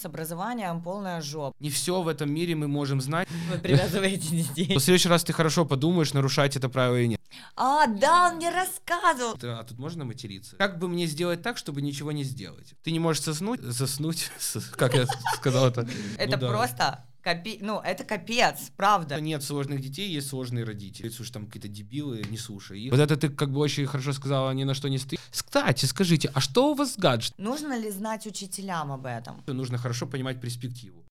с образованием полная жопа. Не все в этом мире мы можем знать. Вы привязываете детей. В следующий раз ты хорошо подумаешь, нарушать это правило или нет. А, да, он мне рассказывал. А тут можно материться? Как бы мне сделать так, чтобы ничего не сделать? Ты не можешь соснуть, заснуть, как я сказал это. Это Ну просто капи... Ну, это капец, правда. Нет сложных детей, есть сложные родители. Уж там какие-то дебилы, не слушай их. Вот это ты как бы очень хорошо сказала, ни на что не сты. Кстати, скажите, а что у вас с гаджет? Нужно ли знать учителям об этом? Нужно хорошо понимать перспективу.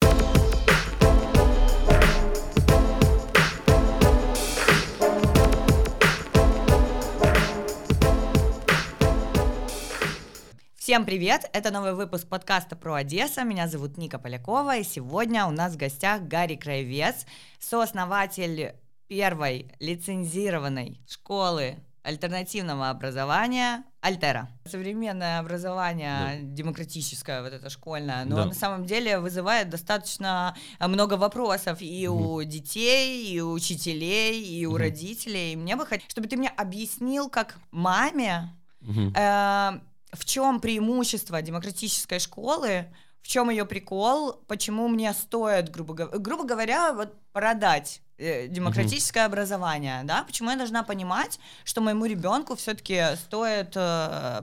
Всем привет! Это новый выпуск подкаста про Одесса. Меня зовут Ника Полякова, и сегодня у нас в гостях Гарри Краевец, сооснователь первой лицензированной школы альтернативного образования Альтера. Современное образование, демократическое, вот это школьное, но Да. на самом деле вызывает достаточно э, много вопросов и у детей, и у учителей, и у Мгм. родителей. Мне бы хотелось, чтобы ты мне объяснил, как маме, Мгм. Э, в чем преимущество демократической школы, в чем ее прикол, почему мне стоит, грубо, грубо говоря, вот продать э, демократическое образование, да, почему я должна понимать, что моему ребенку все-таки стоит э,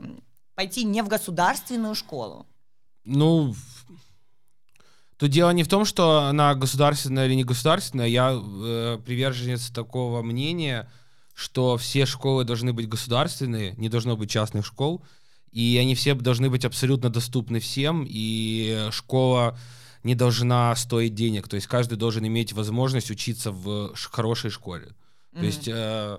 пойти не в государственную школу. Ну, тут дело не в том, что она государственная или не государственная. Я э, приверженец такого мнения, что все школы должны быть государственные, не должно быть частных школ, и они все должны быть абсолютно доступны всем, и школа не должна стоить денег. То есть каждый должен иметь возможность учиться в хорошей школе. То Мгм. есть э,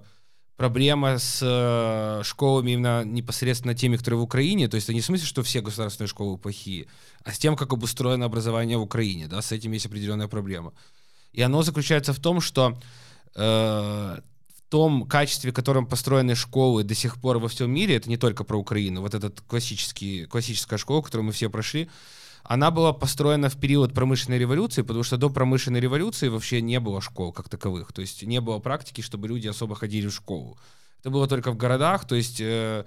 проблема с э, школами именно непосредственно теми, которые в Украине, то есть это не в смысле, что все государственные школы плохие, а с тем, как обустроено образование в Украине, да, с этим есть определенная проблема. И оно заключается в том, что э, том качестве, в котором построены школы до сих пор во всем мире, это не только про Украину, вот классический, классическая школа, которую мы все прошли, она была построена в период промышленной революции, потому что до промышленной революции вообще не было школ как таковых. То есть не было практики, чтобы люди особо ходили в школу. Это было только в городах, то есть э,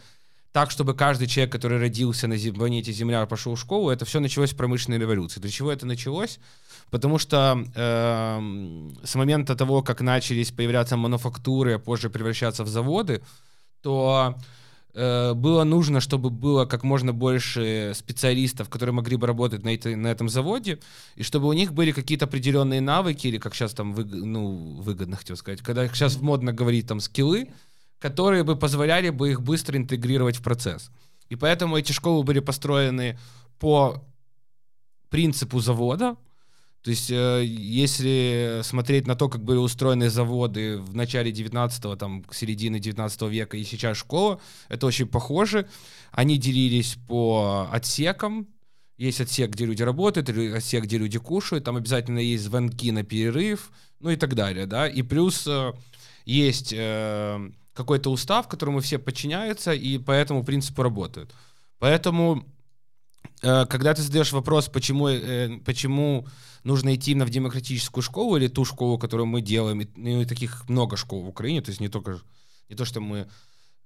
так, чтобы каждый человек, который родился на планете Земля, пошел в школу, это все началось с промышленной революции. Для чего это началось? Потому что эм, с момента того, как начались появляться мануфактуры, а позже превращаться в заводы, то э, было нужно, чтобы было как можно больше специалистов, которые могли бы работать на, этой- на этом заводе, и чтобы у них были какие-то определенные навыки, или как сейчас там выг- ну, выгодно, хотел сказать, когда сейчас модно говорить там скиллы, которые бы позволяли бы их быстро интегрировать в процесс. И поэтому эти школы были построены по принципу завода. То есть, э, если смотреть на то, как были устроены заводы в начале 19-го, там, к середине 19 века и сейчас школа, это очень похоже. Они делились по отсекам. Есть отсек, где люди работают, отсек, где люди кушают. Там обязательно есть звонки на перерыв, ну и так далее, да. И плюс э, есть э, какой-то устав, которому все подчиняются и по этому принципу работают. Поэтому, э, когда ты задаешь вопрос, почему, э, почему нужно идти именно в демократическую школу или ту школу, которую мы делаем, и, ну, и таких много школ в Украине, то есть не только не то, что мы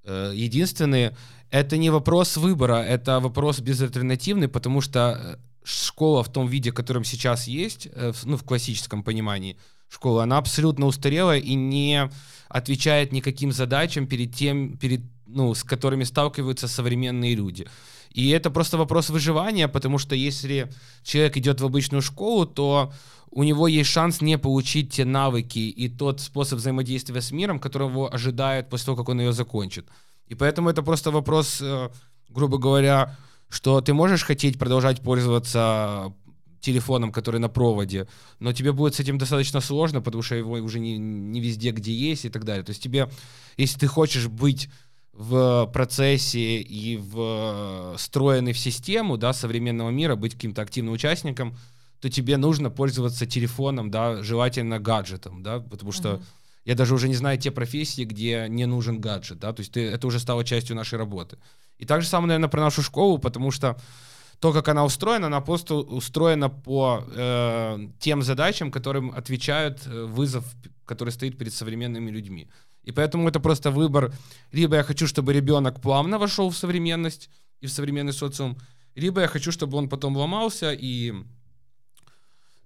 э, единственные, это не вопрос выбора, это вопрос безальтернативный, потому что школа в том виде, которым сейчас есть, в- ну, в классическом понимании школы, она абсолютно устарела и не отвечает никаким задачам перед тем, перед, ну, с которыми сталкиваются современные люди. И это просто вопрос выживания, потому что если человек идет в обычную школу, то у него есть шанс не получить те навыки и тот способ взаимодействия с миром, которого ожидает после того, как он ее закончит. И поэтому это просто вопрос, э, грубо говоря, что ты можешь хотеть продолжать пользоваться телефоном, который на проводе, но тебе будет с этим достаточно сложно, потому что его уже не, не везде, где есть и так далее. То есть тебе, если ты хочешь быть в процессе и в встроенный в систему да, современного мира, быть каким-то активным участником, то тебе нужно пользоваться телефоном, да, желательно гаджетом, да, потому что Мгм. я даже уже не знаю те профессии, где не нужен гаджет, да, то есть ты, это уже стало частью нашей работы. И так же самое, наверное, про нашу школу, потому что то, как она устроена, она просто устроена по э, тем задачам, которым отвечает э, вызов, который стоит перед современными людьми. И поэтому это просто выбор. Либо я хочу, чтобы ребенок плавно вошел в современность и в современный социум, либо я хочу, чтобы он потом ломался и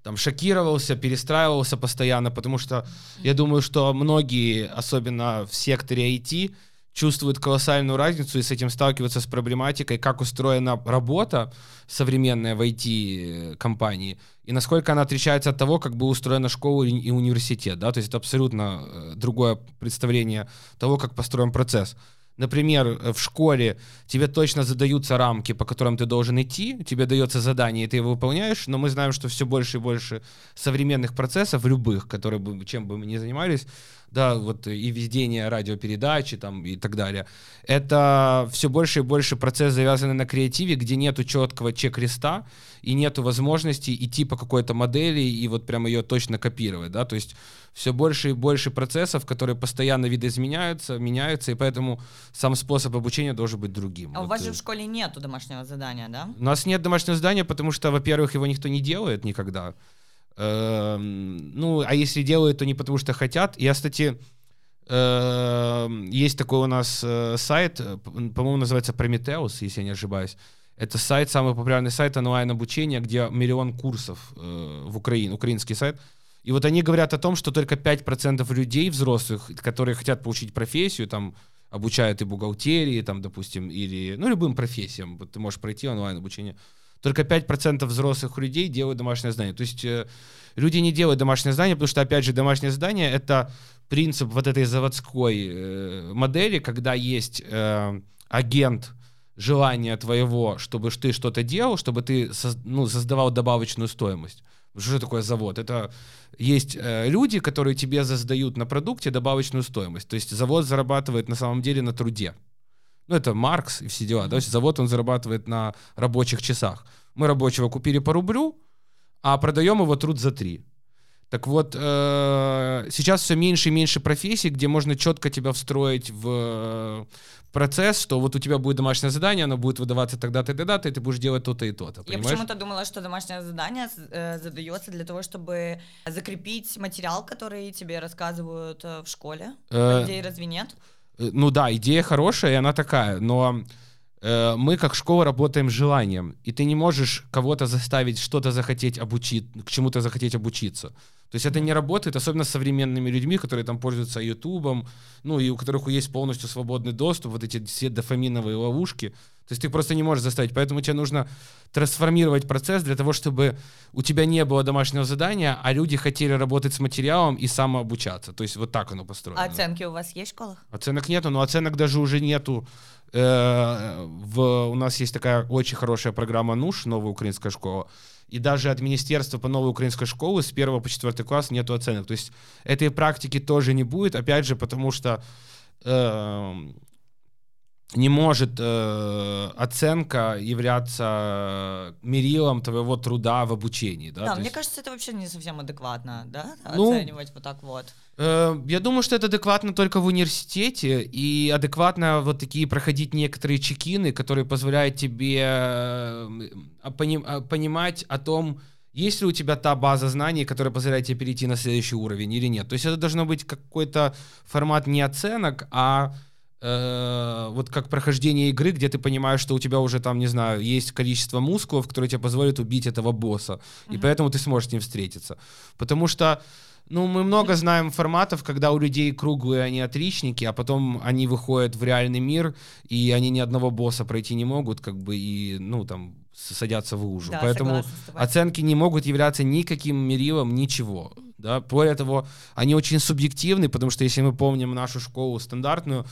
там шокировался, перестраивался постоянно, потому что я думаю, что многие, особенно в секторе IT, чувствуют колоссальную разницу и с этим сталкиваются с проблематикой, как устроена работа современная в IT-компании и насколько она отличается от того, как бы устроена школа и университет. Да? То есть это абсолютно э, другое представление того, как построен процесс. Например, э, в школе тебе точно задаются рамки, по которым ты должен идти, тебе дается задание, и ты его выполняешь, но мы знаем, что все больше и больше современных процессов, любых, которые бы, чем бы мы ни занимались, да, вот и ведение радиопередачи там и так далее, это все больше и больше процесс завязанный на креативе, где нету четкого чек-листа и нету возможности идти по какой-то модели и вот прям ее точно копировать, да, то есть все больше и больше процессов, которые постоянно видоизменяются, меняются, и поэтому сам способ обучения должен быть другим. А вот. у вас же в школе нету домашнего задания, да? У нас нет домашнего задания, потому что, во-первых, его никто не делает никогда. Эм, ну, а если делают, то не потому что хотят. Я, кстати, эм, есть такой у нас э, сайт, э, по-моему, называется Prometheus, если я не ошибаюсь. Это сайт, самый популярный сайт онлайн-обучения, где миллион курсов э, в Украине, украинский сайт. И вот они говорят о том, что только 5% людей взрослых, которые хотят получить профессию, там, обучают и бухгалтерии, там, допустим, или, ну, любым профессиям, вот ты можешь пройти онлайн-обучение, только 5% взрослых людей делают домашнее задание. То есть э, люди не делают домашнее задание, потому что, опять же, домашнее задание — это принцип вот этой заводской э, модели, когда есть э, агент желания твоего, чтобы ты что-то делал, чтобы ты ну, создавал добавочную стоимость. Что такое завод? Это есть э, люди, которые тебе создают на продукте добавочную стоимость. То есть завод зарабатывает на самом деле на труде. Ну, это Маркс и все дела. То есть завод, он зарабатывает на рабочих часах. Мы рабочего купили по рублю, а продаем его труд за три. Так вот, э, сейчас все меньше и меньше профессий, где можно четко тебя встроить в э, процесс, что вот у тебя будет домашнее задание, оно будет выдаваться тогда-то и тогда-то, и ты будешь делать то-то и то-то. Я почему-то думала, что домашнее задание э, задается для того, чтобы закрепить материал, который тебе рассказывают в школе. Э, Идеи разве нет? Э, ну да, идея хорошая, и она такая, но э, мы как школа работаем с желанием, и ты не можешь кого-то заставить что-то захотеть обучить, к чему-то захотеть обучиться. То есть это не работает, особенно с современными людьми, которые там пользуются Ютубом, ну и у которых есть полностью свободный доступ, вот эти все дофаминовые ловушки. То есть ты просто не можешь заставить. Поэтому тебе нужно трансформировать процесс для того, чтобы у тебя не было домашнего задания, а люди хотели работать с материалом и самообучаться. То есть вот так оно построено. А оценки у вас есть в школах? Оценок нету, но оценок даже уже нету. Э, в, у нас есть такая очень хорошая программа НУШ, новая украинская школа и даже от Министерства по новой украинской школы с 1 по 4 класс нету оценок. То есть этой практики тоже не будет, опять же, потому что э, не может э, оценка являться мерилом твоего труда в обучении. Да, да мне есть... кажется, это вообще не совсем адекватно, да, ну, оценивать вот так вот. Э, я думаю, что это адекватно только в университете, и адекватно вот такие проходить некоторые чекины, которые позволяют тебе э, понимать о том, есть ли у тебя та база знаний, которая позволяет тебе перейти на следующий уровень или нет. То есть это должно быть какой-то формат не оценок, а э, вот как прохождение игры, где ты понимаешь, что у тебя уже там, не знаю, есть количество мускулов, которые тебе позволят убить этого босса, mm-hmm. и поэтому ты сможешь с ним встретиться. Потому что ну, мы много знаем форматов, когда у людей круглые они отличники, а потом они выходят в реальный мир, и они ни одного босса пройти не могут, как бы, и, ну, там, садятся в лужу. Да, Поэтому оценки не могут являться никаким мерилом, ничего. Да? Более того, они очень субъективны, потому что если мы помним нашу школу стандартную,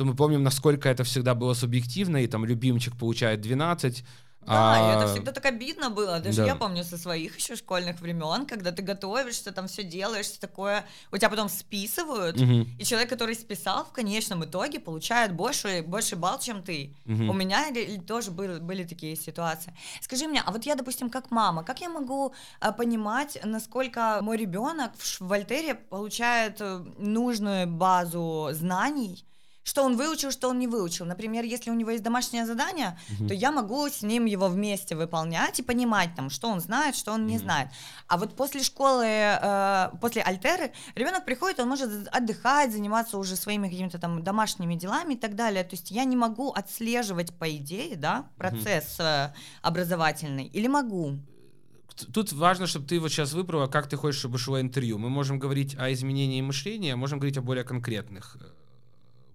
то мы помним, насколько это всегда было субъективно, и там любимчик получает 12, да, а... и это всегда так обидно было. Даже да. я помню со своих еще школьных времен, когда ты готовишься, там все делаешь, все такое. У тебя потом списывают, угу. и человек, который списал, в конечном итоге получает больше, больше балл, чем ты. Угу. У меня тоже были, были такие ситуации. Скажи мне, а вот я, допустим, как мама, как я могу а, понимать, насколько мой ребенок в Вольтере получает э, нужную базу знаний? Что он выучил, что он не выучил. Например, если у него есть домашнее задание, угу. то я могу с ним его вместе выполнять и понимать, там, что он знает, что он не угу. знает. А вот после школы, э, после альтеры, ребенок приходит, он может отдыхать, заниматься уже своими какими-то там домашними делами и так далее. То есть я не могу отслеживать, по идее, да, процесс угу. образовательный, или могу? тут важно, чтобы ты вот сейчас выбрала, как ты хочешь, чтобы шло интервью. Мы можем говорить о изменении мышления, можем говорить о более конкретных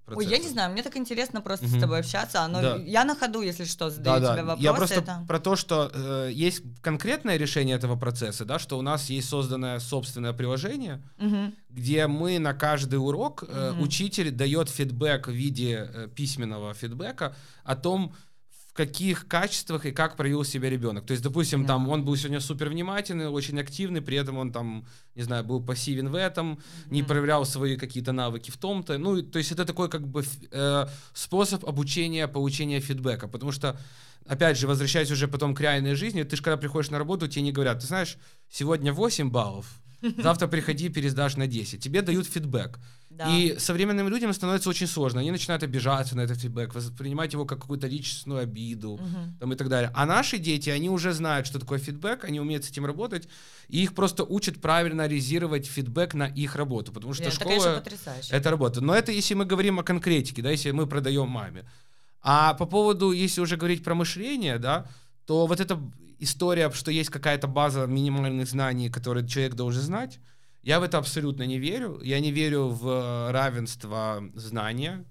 э, Ой, я не знаю, мне так интересно просто угу. с тобой общаться. Оно, да. Я на ходу, если что, задаю да, тебе да. вопросы. Я просто это... про то, что э, есть конкретное решение этого процесса, да, что у нас есть созданное собственное приложение, угу. где мы на каждый урок э, угу. учитель дает фидбэк в виде э, письменного фидбэка о том, каких качествах и как проявил себя ребенок. То есть, допустим, yeah. там он был сегодня супер внимательный, очень активный, при этом он там, не знаю, был пассивен в этом, mm-hmm. не проявлял свои какие-то навыки в том-то. Ну, то есть это такой как бы э, способ обучения, получения фидбэка, потому что опять же, возвращаясь уже потом к реальной жизни, ты же когда приходишь на работу, тебе не говорят, ты знаешь, сегодня 8 баллов, завтра приходи, пересдашь на 10. Тебе дают фидбэк. Да. И современным людям становится очень сложно. Они начинают обижаться на этот фидбэк, воспринимать его как какую-то личностную обиду угу. там, и так далее. А наши дети, они уже знают, что такое фидбэк, они умеют с этим работать, и их просто учат правильно анализировать фидбэк на их работу, потому что Нет, школа — это работа. Но это если мы говорим о конкретике, да, если мы продаем маме. А по поводу, если уже говорить про мышление, да, то вот эта история, что есть какая-то база минимальных знаний, которые человек должен знать, я в это абсолютно не верю. Я не верю в э, равенство знания.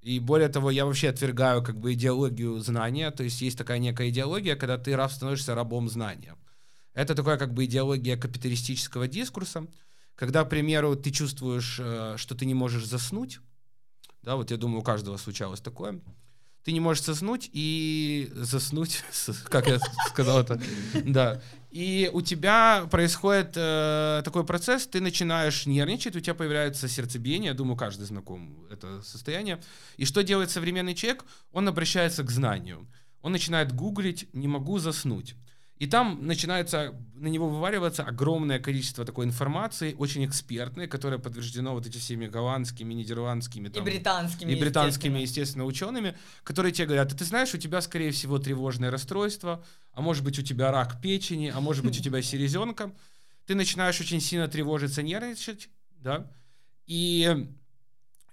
И более того, я вообще отвергаю как бы идеологию знания. То есть есть такая некая идеология, когда ты раб становишься рабом знания. Это такая как бы идеология капиталистического дискурса, когда, к примеру, ты чувствуешь, э, что ты не можешь заснуть. Да, вот я думаю, у каждого случалось такое ты не можешь заснуть и заснуть, как я сказал это, да. И у тебя происходит э, такой процесс, ты начинаешь нервничать, у тебя появляется сердцебиение, я думаю, каждый знаком это состояние. И что делает современный человек? Он обращается к знанию. Он начинает гуглить «не могу заснуть». И там начинается на него вываливаться огромное количество такой информации, очень экспертной, которая подтверждена вот этими всеми голландскими, нидерландскими там, и британскими, и британскими, естественно. естественно, учеными, которые тебе говорят, ты знаешь, у тебя, скорее всего, тревожное расстройство, а может быть, у тебя рак печени, а может быть, у тебя селезенка. Ты начинаешь очень сильно тревожиться, нервничать, да, и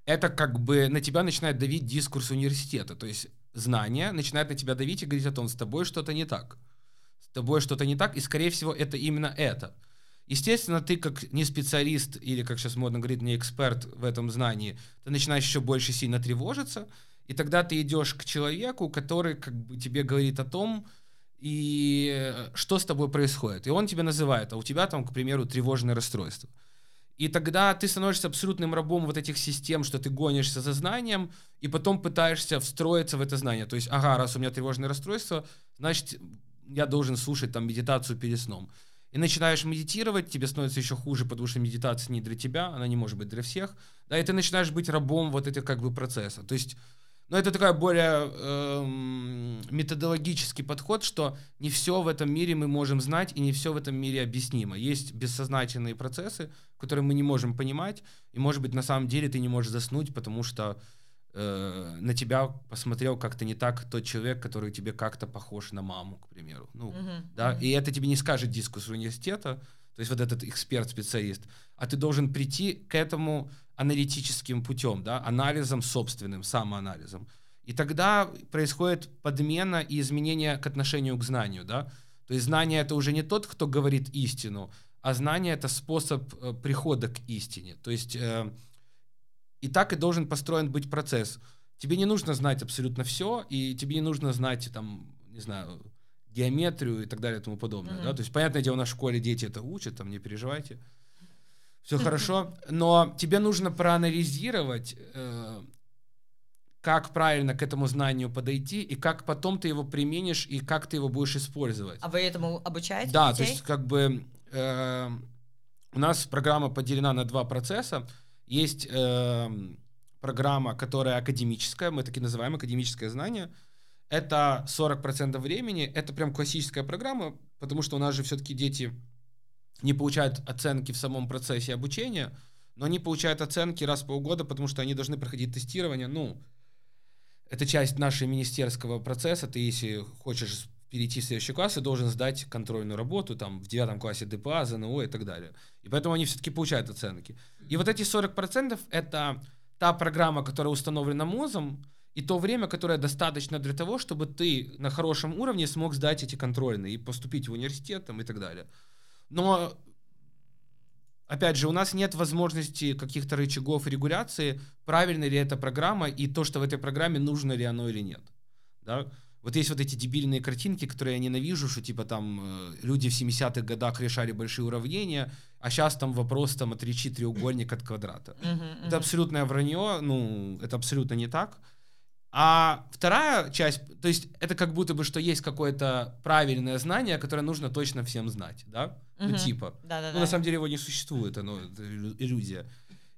это как бы на тебя начинает давить дискурс университета, то есть знания начинают на тебя давить и говорить о том, с тобой что-то не так тобой что-то не так, и, скорее всего, это именно это. Естественно, ты как не специалист или, как сейчас модно говорить, не эксперт в этом знании, ты начинаешь еще больше сильно тревожиться, и тогда ты идешь к человеку, который как бы тебе говорит о том, и что с тобой происходит. И он тебе называет, а у тебя там, к примеру, тревожное расстройство. И тогда ты становишься абсолютным рабом вот этих систем, что ты гонишься за знанием, и потом пытаешься встроиться в это знание. То есть, ага, раз у меня тревожное расстройство, значит, я должен слушать там медитацию перед сном. И начинаешь медитировать, тебе становится еще хуже, потому что медитация не для тебя, она не может быть для всех. Да, и ты начинаешь быть рабом вот этих как бы процесса. То есть, ну, это такая более эм, методологический подход, что не все в этом мире мы можем знать, и не все в этом мире объяснимо. Есть бессознательные процессы, которые мы не можем понимать, и, может быть, на самом деле ты не можешь заснуть, потому что э, на тебя посмотрел как-то не так тот человек, который тебе как-то похож на маму, к примеру. Ну, uh-huh. да, uh-huh. и это тебе не скажет дискус университета, то есть вот этот эксперт-специалист, а ты должен прийти к этому аналитическим путем, да, анализом собственным, самоанализом. И тогда происходит подмена и изменение к отношению к знанию, да. То есть знание это уже не тот, кто говорит истину, а знание это способ э, прихода к истине. То есть э, и так и должен построен быть процесс. Тебе не нужно знать абсолютно все, и тебе не нужно знать, там, не знаю, геометрию и так далее и тому подобное. Mm-hmm. Да? То есть, понятное дело, на школе дети это учат, там, не переживайте. Все хорошо. Но тебе нужно проанализировать, э, как правильно к этому знанию подойти, и как потом ты его применишь, и как ты его будешь использовать. А вы этому обучаете? Да, детей? то есть, как бы э, у нас программа поделена на два процесса. Есть э, программа, которая академическая, мы таки называем академическое знание. Это 40% времени, это прям классическая программа, потому что у нас же все-таки дети не получают оценки в самом процессе обучения, но они получают оценки раз в полгода, потому что они должны проходить тестирование. Ну, это часть нашего министерского процесса. Ты, если хочешь перейти в следующий класс, ты должен сдать контрольную работу, там, в девятом классе ДПА, ЗНО и так далее. И поэтому они все-таки получают оценки. И вот эти 40% — это та программа, которая установлена МОЗом, и то время, которое достаточно для того, чтобы ты на хорошем уровне смог сдать эти контрольные и поступить в университет там, и так далее. Но опять же, у нас нет возможности каких-то рычагов регуляции, правильно ли эта программа и то, что в этой программе нужно ли оно или нет. Да? Вот есть вот эти дебильные картинки, которые я ненавижу, что типа там э, люди в 70-х годах решали большие уравнения, а сейчас там вопрос там отречи треугольник от квадрата. Это абсолютное вранье, ну, это абсолютно не так. А вторая часть, то есть это как будто бы, что есть какое-то правильное знание, которое нужно точно всем знать, да? Угу. Ну, типа. Да, да, ну, на самом деле его не существует, оно это иллюзия.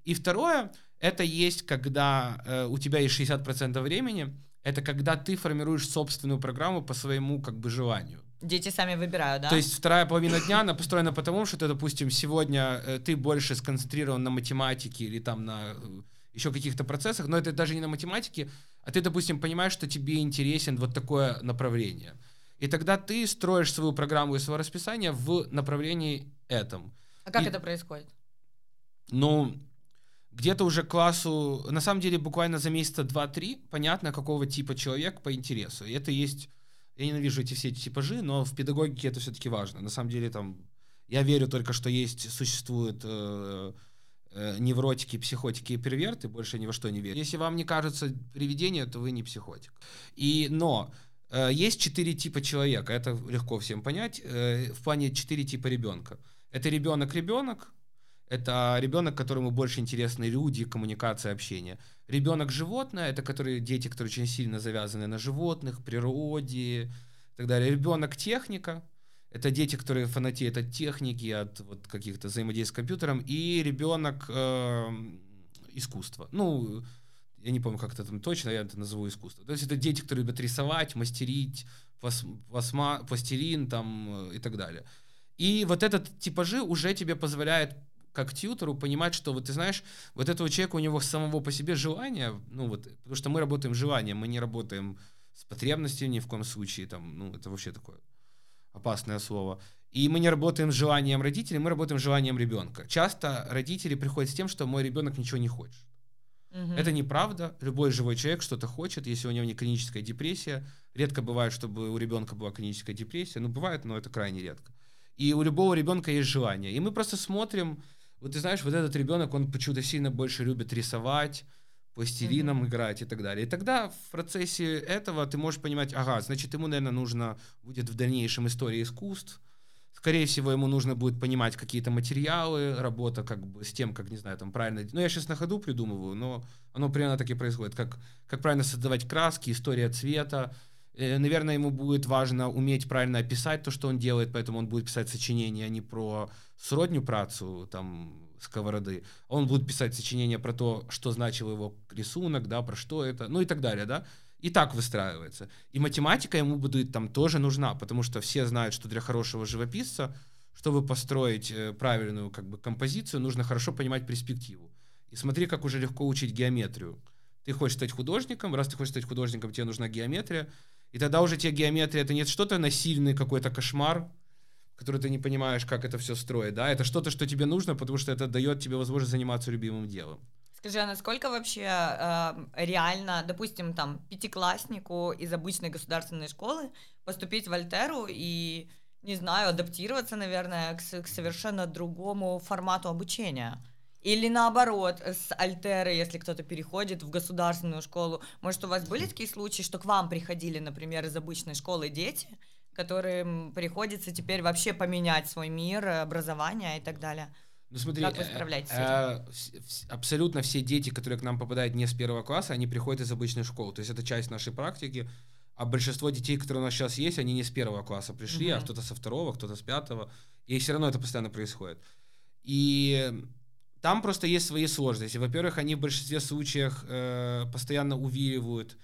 И второе, это есть, когда э, у тебя есть 60% времени, это когда ты формируешь собственную программу по своему как бы желанию. Дети сами выбирают, да? То есть вторая половина дня, она построена потому, что ты, допустим, сегодня э, ты больше сконцентрирован на математике или там на э, еще каких-то процессах, но это даже не на математике, а ты, допустим, понимаешь, что тебе интересен вот такое направление. И тогда ты строишь свою программу и свое расписание в направлении этом. А как и, это происходит? Ну, где-то уже классу, на самом деле, буквально за месяца два-три понятно, какого типа человек по интересу. И это есть, я ненавижу эти все эти типажи, но в педагогике это все-таки важно. На самом деле, там, я верю только, что есть, существуют э, э, невротики, психотики и перверты, больше ни во что не верю. Если вам не кажется привидение, то вы не психотик. И, но э, есть четыре типа человека, это легко всем понять, э, в плане четыре типа ребенка. Это ребенок-ребенок, это ребенок, которому больше интересны люди, коммуникация, общение. Ребенок животное, это которые, дети, которые очень сильно завязаны на животных, природе и так далее. Ребенок техника, это дети, которые фанатеют от техники, от вот каких-то взаимодействий с компьютером. И ребенок э, искусства. Ну, я не помню, как это там точно, я это назову искусство. То есть это дети, которые любят рисовать, мастерить, пластма, пластилин там э, и так далее. И вот этот типажи уже тебе позволяет как тьютору понимать, что вот ты знаешь, вот этого человека у него самого по себе желание, ну вот, потому что мы работаем желанием, мы не работаем с потребностью ни в коем случае, там, ну это вообще такое опасное слово. И мы не работаем с желанием родителей, мы работаем с желанием ребенка. Часто родители приходят с тем, что мой ребенок ничего не хочет. Угу. Это неправда. Любой живой человек что-то хочет, если у него не клиническая депрессия. Редко бывает, чтобы у ребенка была клиническая депрессия. Ну, бывает, но это крайне редко. И у любого ребенка есть желание. И мы просто смотрим, вот ты знаешь, вот этот ребенок, он почему-то сильно больше любит рисовать, пластилином mm-hmm. играть и так далее. И тогда в процессе этого ты можешь понимать, ага, значит, ему, наверное, нужно будет в дальнейшем история искусств, скорее всего, ему нужно будет понимать какие-то материалы, работа как бы с тем, как, не знаю, там правильно... Ну, я сейчас на ходу придумываю, но оно примерно так и происходит. Как, как правильно создавать краски, история цвета. Э, наверное, ему будет важно уметь правильно описать то, что он делает, поэтому он будет писать сочинения не про сродню працу, там, сковороды. Он будет писать сочинения про то, что значил его рисунок, да, про что это, ну и так далее, да. И так выстраивается. И математика ему будет там тоже нужна, потому что все знают, что для хорошего живописца, чтобы построить э, правильную как бы композицию, нужно хорошо понимать перспективу. И смотри, как уже легко учить геометрию. Ты хочешь стать художником, раз ты хочешь стать художником, тебе нужна геометрия, и тогда уже тебе геометрия это не что-то насильный какой-то кошмар, который ты не понимаешь, как это все строить, да, это что-то, что тебе нужно, потому что это дает тебе возможность заниматься любимым делом. Скажи, а насколько вообще э, реально, допустим, там, пятикласснику из обычной государственной школы поступить в Альтеру и, не знаю, адаптироваться, наверное, к, к совершенно другому формату обучения? Или наоборот, с Альтеры, если кто-то переходит в государственную школу. Может, у вас были такие случаи, что к вам приходили, например, из обычной школы дети, которым приходится теперь вообще поменять свой мир, образование и так далее? Ну смотри, как вы э, справляетесь с этим? Э, абсолютно все дети, которые к нам попадают не с первого класса, они приходят из обычной школы. То есть это часть нашей практики. А большинство детей, которые у нас сейчас есть, они не с первого класса пришли, uh-huh. а кто-то со второго, кто-то с пятого. И все равно это постоянно происходит. И там просто есть свои сложности. Во-первых, они в большинстве случаев э, постоянно увиливают,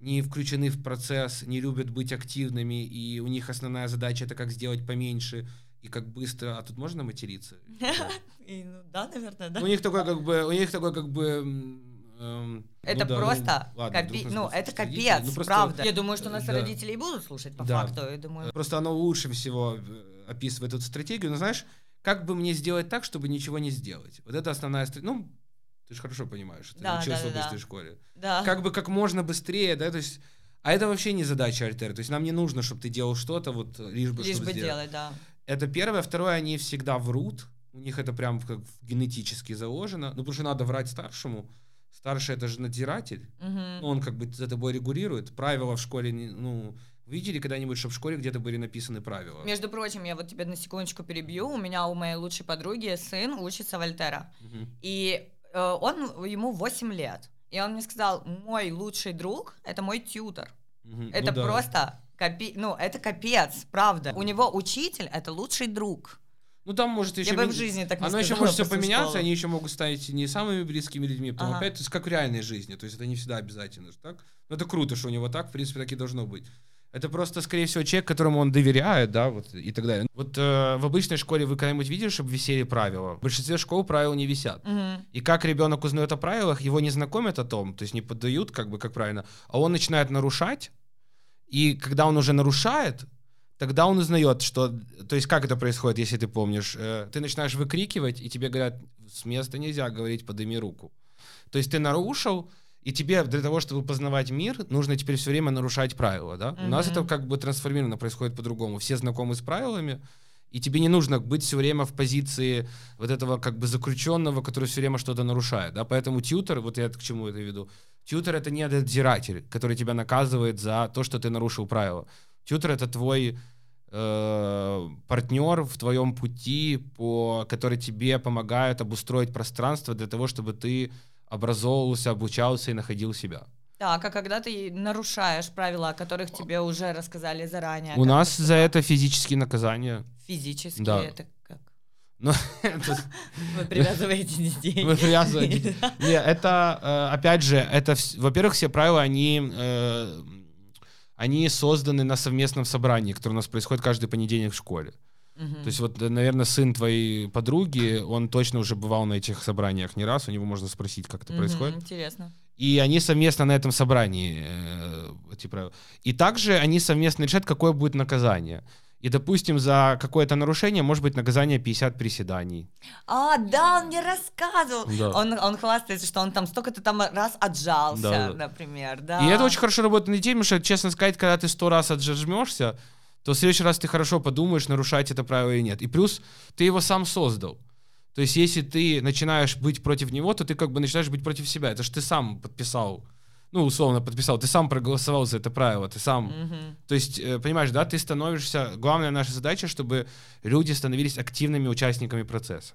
не включены в процесс, не любят быть активными, и у них основная задача это как сделать поменьше и как быстро. А тут можно материться? Ну да, наверное, да. У них такой как бы, у них такой как бы это ну, просто ну, ладно, капи... ну это капец, ну, просто, правда. Я думаю, что нас да. родители и будут слушать по да. факту. Я думаю. Просто оно лучше всего э, описывает эту стратегию. Но знаешь, как бы мне сделать так, чтобы ничего не сделать? Вот это основная стратегия. Ну, Ты же хорошо понимаешь, что Да, ты учился да, в обычной да. школе. Да. Как бы как можно быстрее, да, то есть... А это вообще не задача Альтера. То есть нам не нужно, чтобы ты делал что-то, вот лишь бы, Лишь бы сделать. делать, да. Это первое. Второе, они всегда врут. У них это прям как генетически заложено. Ну, потому что надо врать старшему. Старший это же надзиратель. Ну, он как бы за тобой регулирует. Правила в школе, ну, видели когда-нибудь, чтобы в школе где-то были написаны правила? Между прочим, я вот тебя на секундочку перебью. У меня у моей лучшей подруги сын учится в Альтера. Мгм. И э, он, ему 8 лет. И он мне сказал, мой лучший друг — это мой тьютер. Мгм. Это Ну да. просто капи... ну, это капец, правда. У него учитель — это лучший друг. Ну, там может еще... Я бы в жизни так не Оно еще может все поменяться, школы. они еще могут стать не самыми близкими людьми, потом Ага. опять, то есть как в реальной жизни, то есть это не всегда обязательно, так? Но это круто, что у него так, в принципе, так и должно быть. Это просто, скорее всего, человек, которому он доверяет, да, вот и так далее. Вот э, в обычной школе вы когда-нибудь видели, чтобы висели правила? В большинстве школ правила не висят. Мгм. И как ребенок узнает о правилах, его не знакомят о том, то есть не поддают, как бы, как правильно, а он начинает нарушать, и когда он уже нарушает, тогда он узнает, что... То есть как это происходит, если ты помнишь? Э, Ты начинаешь выкрикивать, и тебе говорят, с места нельзя говорить, подыми руку. То есть ты нарушил, и тебе для того, чтобы познавать мир, нужно теперь все время нарушать правила, да? У нас это как бы трансформировано происходит по-другому. Все знакомы с правилами, и тебе не нужно быть все время в позиции вот этого как бы заключенного, который все время что-то нарушает, да? Поэтому тьютер, вот я к чему это веду, тьютер это не надзиратель, который тебя наказывает за то, что ты нарушил правила. Тьютер это твой э, партнер в твоем пути, по, который тебе помогает обустроить пространство для того, чтобы ты образовывался, обучался и находил себя. Так, а когда ты нарушаешь правила, о которых тебе уже рассказали заранее? У нас за это физические наказания. Физически Да. это как? Это- Вы привязываете детей. Вы привязываете. Не, это, э, опять же, это, во-первых, все правила, они, э, они созданы на совместном собрании, которое у нас происходит каждый понедельник в школе. Мгм. То есть вот, э, наверное, сын твоей подруги, он точно уже бывал на этих собраниях не раз, у него можно спросить, как это Мгм, происходит. Интересно. И они совместно на этом собрании э, правила. И также они совместно решат, какое будет наказание. И, допустим, за какое-то нарушение может быть наказание 50 приседаний. А, да, он мне рассказывал. Да. Он, он хвастается, что он там столько-то там раз отжался, Да, да. например, да. И это очень хорошо работает на детей, потому что, честно сказать, когда ты сто раз отжмешься, то в следующий раз ты хорошо подумаешь, нарушать это правило или нет. И плюс ты его сам создал. То есть если ты начинаешь быть против него, то ты как бы начинаешь быть против себя. Это же ты сам подписал, ну, условно подписал, ты сам проголосовал за это правило, ты сам... Мгм. То есть, э, понимаешь, да, ты становишься... Главная наша задача, чтобы люди становились активными участниками процесса.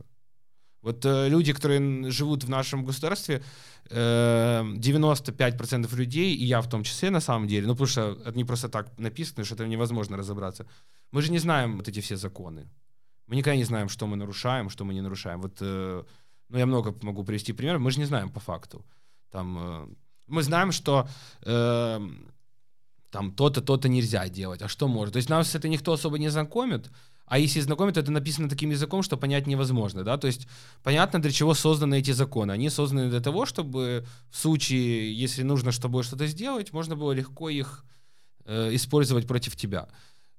Вот э, люди, которые живут в нашем государстве, э, 95% людей, и я в том числе на самом деле, ну потому что это не просто так написано, что это невозможно разобраться. Мы же не знаем вот эти все законы. Мы никогда не знаем, что мы нарушаем, что мы не нарушаем. Вот, э, ну я много могу привести примеров, мы же не знаем по факту. Там, э, мы знаем, что э, там то-то, то-то нельзя делать, а что может. То есть нас это никто особо не знакомит, а если знакомит, это написано таким языком, что понять невозможно, да, то есть понятно, для чего созданы эти законы. Они созданы для того, чтобы в случае, если нужно с тобой что-то сделать, можно было легко их э, использовать против тебя.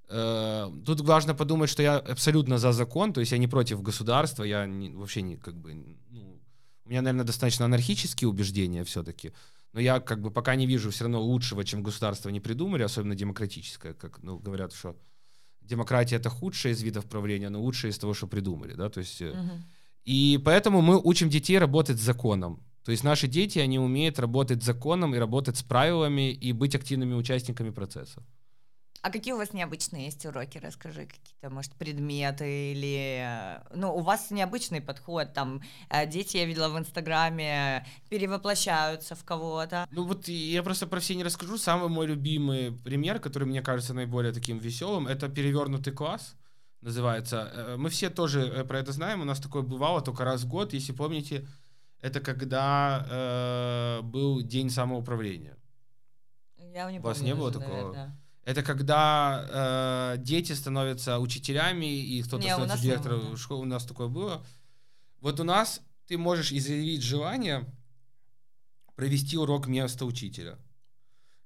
Э, тут важно подумать, что я абсолютно за закон, то есть я не против государства, я не- вообще не как бы, ну, у меня, наверное, достаточно анархические убеждения все-таки, но я как бы пока не вижу все равно лучшего, чем государство не придумали, особенно демократическое, как ну, говорят, что демократия это худшее из видов правления, но лучшее из того, что придумали, да, то есть Мгм. и поэтому мы учим детей работать с законом. То есть наши дети, они умеют работать с законом и работать с правилами и быть активными участниками процесса. А какие у вас необычные есть уроки? Расскажи какие-то, может, предметы или... э, Ну, у вас необычный подход, там, э, дети, я видела в Инстаграме, перевоплощаются в кого-то. Ну вот я просто про все не расскажу. Самый мой любимый пример, который мне кажется наиболее таким веселым, это перевернутый класс называется. Э, Мы все тоже про это знаем. У нас такое бывало только раз в год, если помните. Это когда э, был день самоуправления. Я не У вас помню не было даже, такого? наверное. Это когда э, дети становятся учителями, и кто-то Не, становится не директором было. школы. У нас такое было. Вот у нас ты можешь изъявить желание провести урок вместо учителя.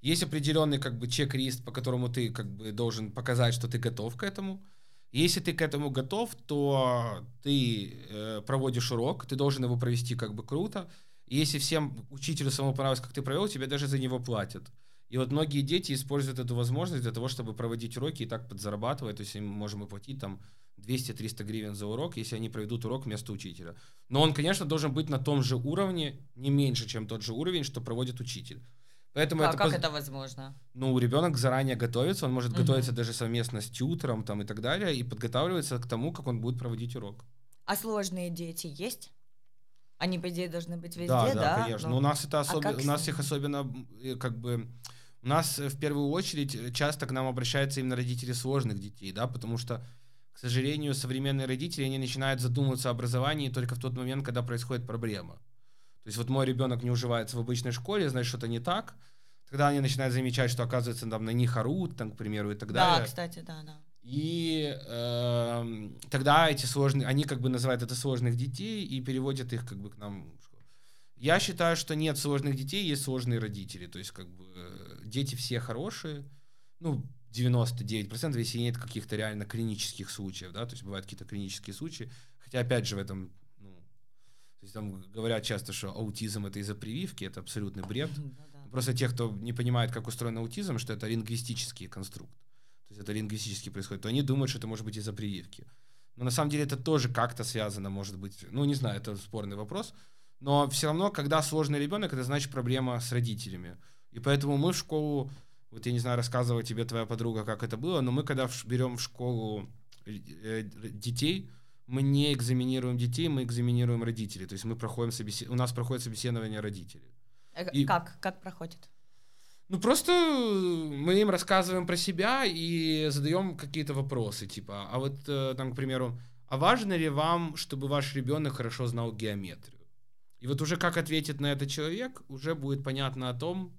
Есть определенный как бы чек-лист, по которому ты как бы должен показать, что ты готов к этому. Если ты к этому готов, то ты э, проводишь урок, ты должен его провести как бы круто. И если всем учителю самому понравилось, как ты провел, тебе даже за него платят. И вот многие дети используют эту возможность для того, чтобы проводить уроки и так подзарабатывать. То есть им можем оплатить там 200-300 гривен за урок, если они проведут урок вместо учителя. Но он, конечно, должен быть на том же уровне, не меньше, чем тот же уровень, что проводит учитель. Поэтому а это как поз... это возможно? Ну, ребенок заранее готовится, он может угу. готовиться даже совместно с тьютером там, и так далее, и подготавливается к тому, как он будет проводить урок. А сложные дети есть? Они, по идее, должны быть везде, да? Да, да, конечно. Но... Но у нас это особенно, а у нас их особенно, э, как бы, у нас э, в первую очередь э, часто к нам обращаются именно родители сложных детей, да, потому что, к сожалению, современные родители, они начинают задумываться о образовании только в тот момент, когда происходит проблема. То есть вот мой ребенок не уживается в обычной школе, значит, что-то не так, тогда они начинают замечать, что, оказывается, там на них орут, там, к примеру, и так далее. Да, кстати, да, да. И э, тогда эти сложные, они как бы называют это сложных детей и переводят их как бы к нам. Я считаю, что нет сложных детей, есть сложные родители. То есть как бы э, дети все хорошие, ну 99%, если нет каких-то реально клинических случаев, да, то есть бывают какие-то клинические случаи. Хотя опять же в этом, ну, то есть там говорят часто, что аутизм это из-за прививки, это абсолютный бред. Просто те, кто не понимает, как устроен аутизм, что это лингвистический конструкт то есть это лингвистически происходит, то они думают, что это может быть из-за прививки. Но на самом деле это тоже как-то связано, может быть, ну не знаю, это спорный вопрос, но все равно, когда сложный ребенок, это значит проблема с родителями. И поэтому мы в школу, вот я не знаю, рассказывала тебе твоя подруга, как это было, но мы когда берем в школу э, детей, мы не экзаменируем детей, мы экзаменируем родителей. То есть мы проходим собесед... у нас проходит собеседование родителей. Э, И... Как? Как проходит? Ну, просто мы им рассказываем про себя и задаем какие-то вопросы, типа, а вот э, там, к примеру, а важно ли вам, чтобы ваш ребенок хорошо знал геометрию? И вот уже как ответит на это человек, уже будет понятно о том,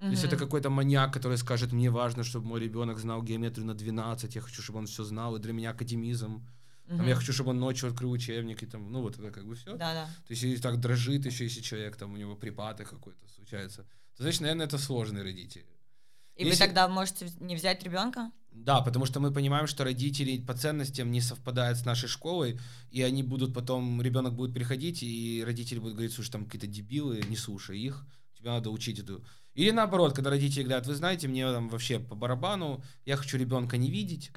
mm-hmm. то есть это какой-то маньяк, который скажет, мне важно, чтобы мой ребенок знал геометрию на 12, я хочу, чтобы он все знал, и для меня академизм. Угу. Там, я хочу, чтобы он ночью открыл учебник, и там, ну, вот это как бы все. Да, да. То есть, если так дрожит еще, если человек, там, у него припадок какой-то случается то значит, наверное, это сложные родители. И Если... вы тогда можете не взять ребенка? Да, потому что мы понимаем, что родители по ценностям не совпадают с нашей школой, и они будут потом, ребенок будет приходить, и родители будут говорить, слушай, там какие-то дебилы, не слушай их, тебе надо учить эту. Или наоборот, когда родители говорят, вы знаете, мне там вообще по барабану, я хочу ребенка не видеть,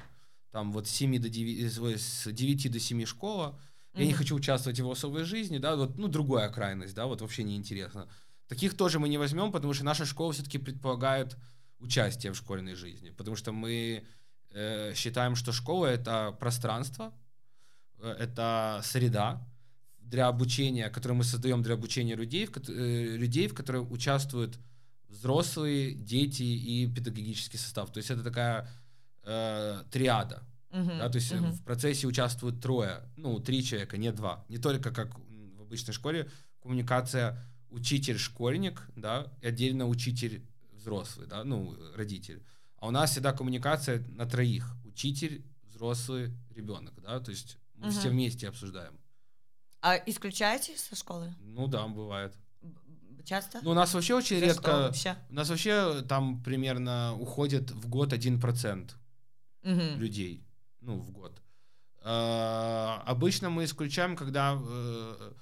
там вот с 7 до 9, с 9 до 7 школа, я mm-hmm. не хочу участвовать в его особой жизни, да, вот, ну, другая крайность, да, вот вообще неинтересно. интересно Таких тоже мы не возьмем, потому что наша школа все-таки предполагает участие в школьной жизни, потому что мы э, считаем, что школа это пространство, э, это среда для обучения, которую мы создаем для обучения людей, в, э, людей, в которых участвуют взрослые, дети и педагогический состав. То есть это такая э, триада. Uh-huh, да, то есть uh-huh. в процессе участвуют трое, ну, три человека, не два. Не только как в обычной школе коммуникация учитель-школьник, да, и отдельно учитель взрослый, да, ну, родитель. А у нас всегда коммуникация на троих. Учитель, взрослый, ребенок, да, то есть мы угу. все вместе обсуждаем. А исключаете со школы? Ну да, бывает. Часто? Ну, у нас вообще очень За редко. Вообще? У нас вообще там примерно уходит в год 1% угу. людей. Ну, в год. А, обычно мы исключаем, когда э,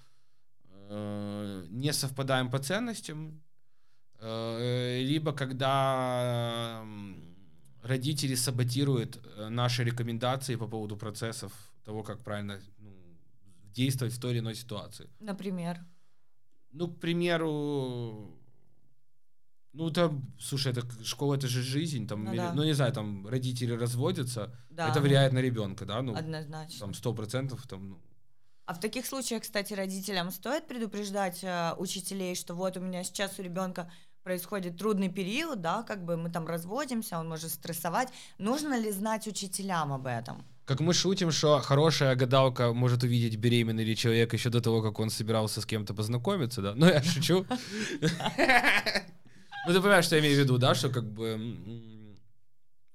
Э, не совпадаем по ценностям, э, либо когда родители саботируют э, наши рекомендации по поводу процессов того, как правильно ну, действовать в той или иной ситуации. Например? Ну, к примеру, ну, там, слушай, это школа, это же жизнь, там, ну, или, да. ну не знаю, там родители разводятся, да. это влияет на ребенка, да, ну, однозначно, там сто процентов, там, ну, а в таких случаях, кстати, родителям стоит предупреждать э, учителей, что вот у меня сейчас у ребенка происходит трудный период, да, как бы мы там разводимся, он может стрессовать. Нужно ли знать учителям об этом? Как мы шутим, что хорошая гадалка может увидеть беременный ли человек еще до того, как он собирался с кем-то познакомиться, да? Ну, я шучу. Ну, ты понимаешь, что я имею в виду, да, что как бы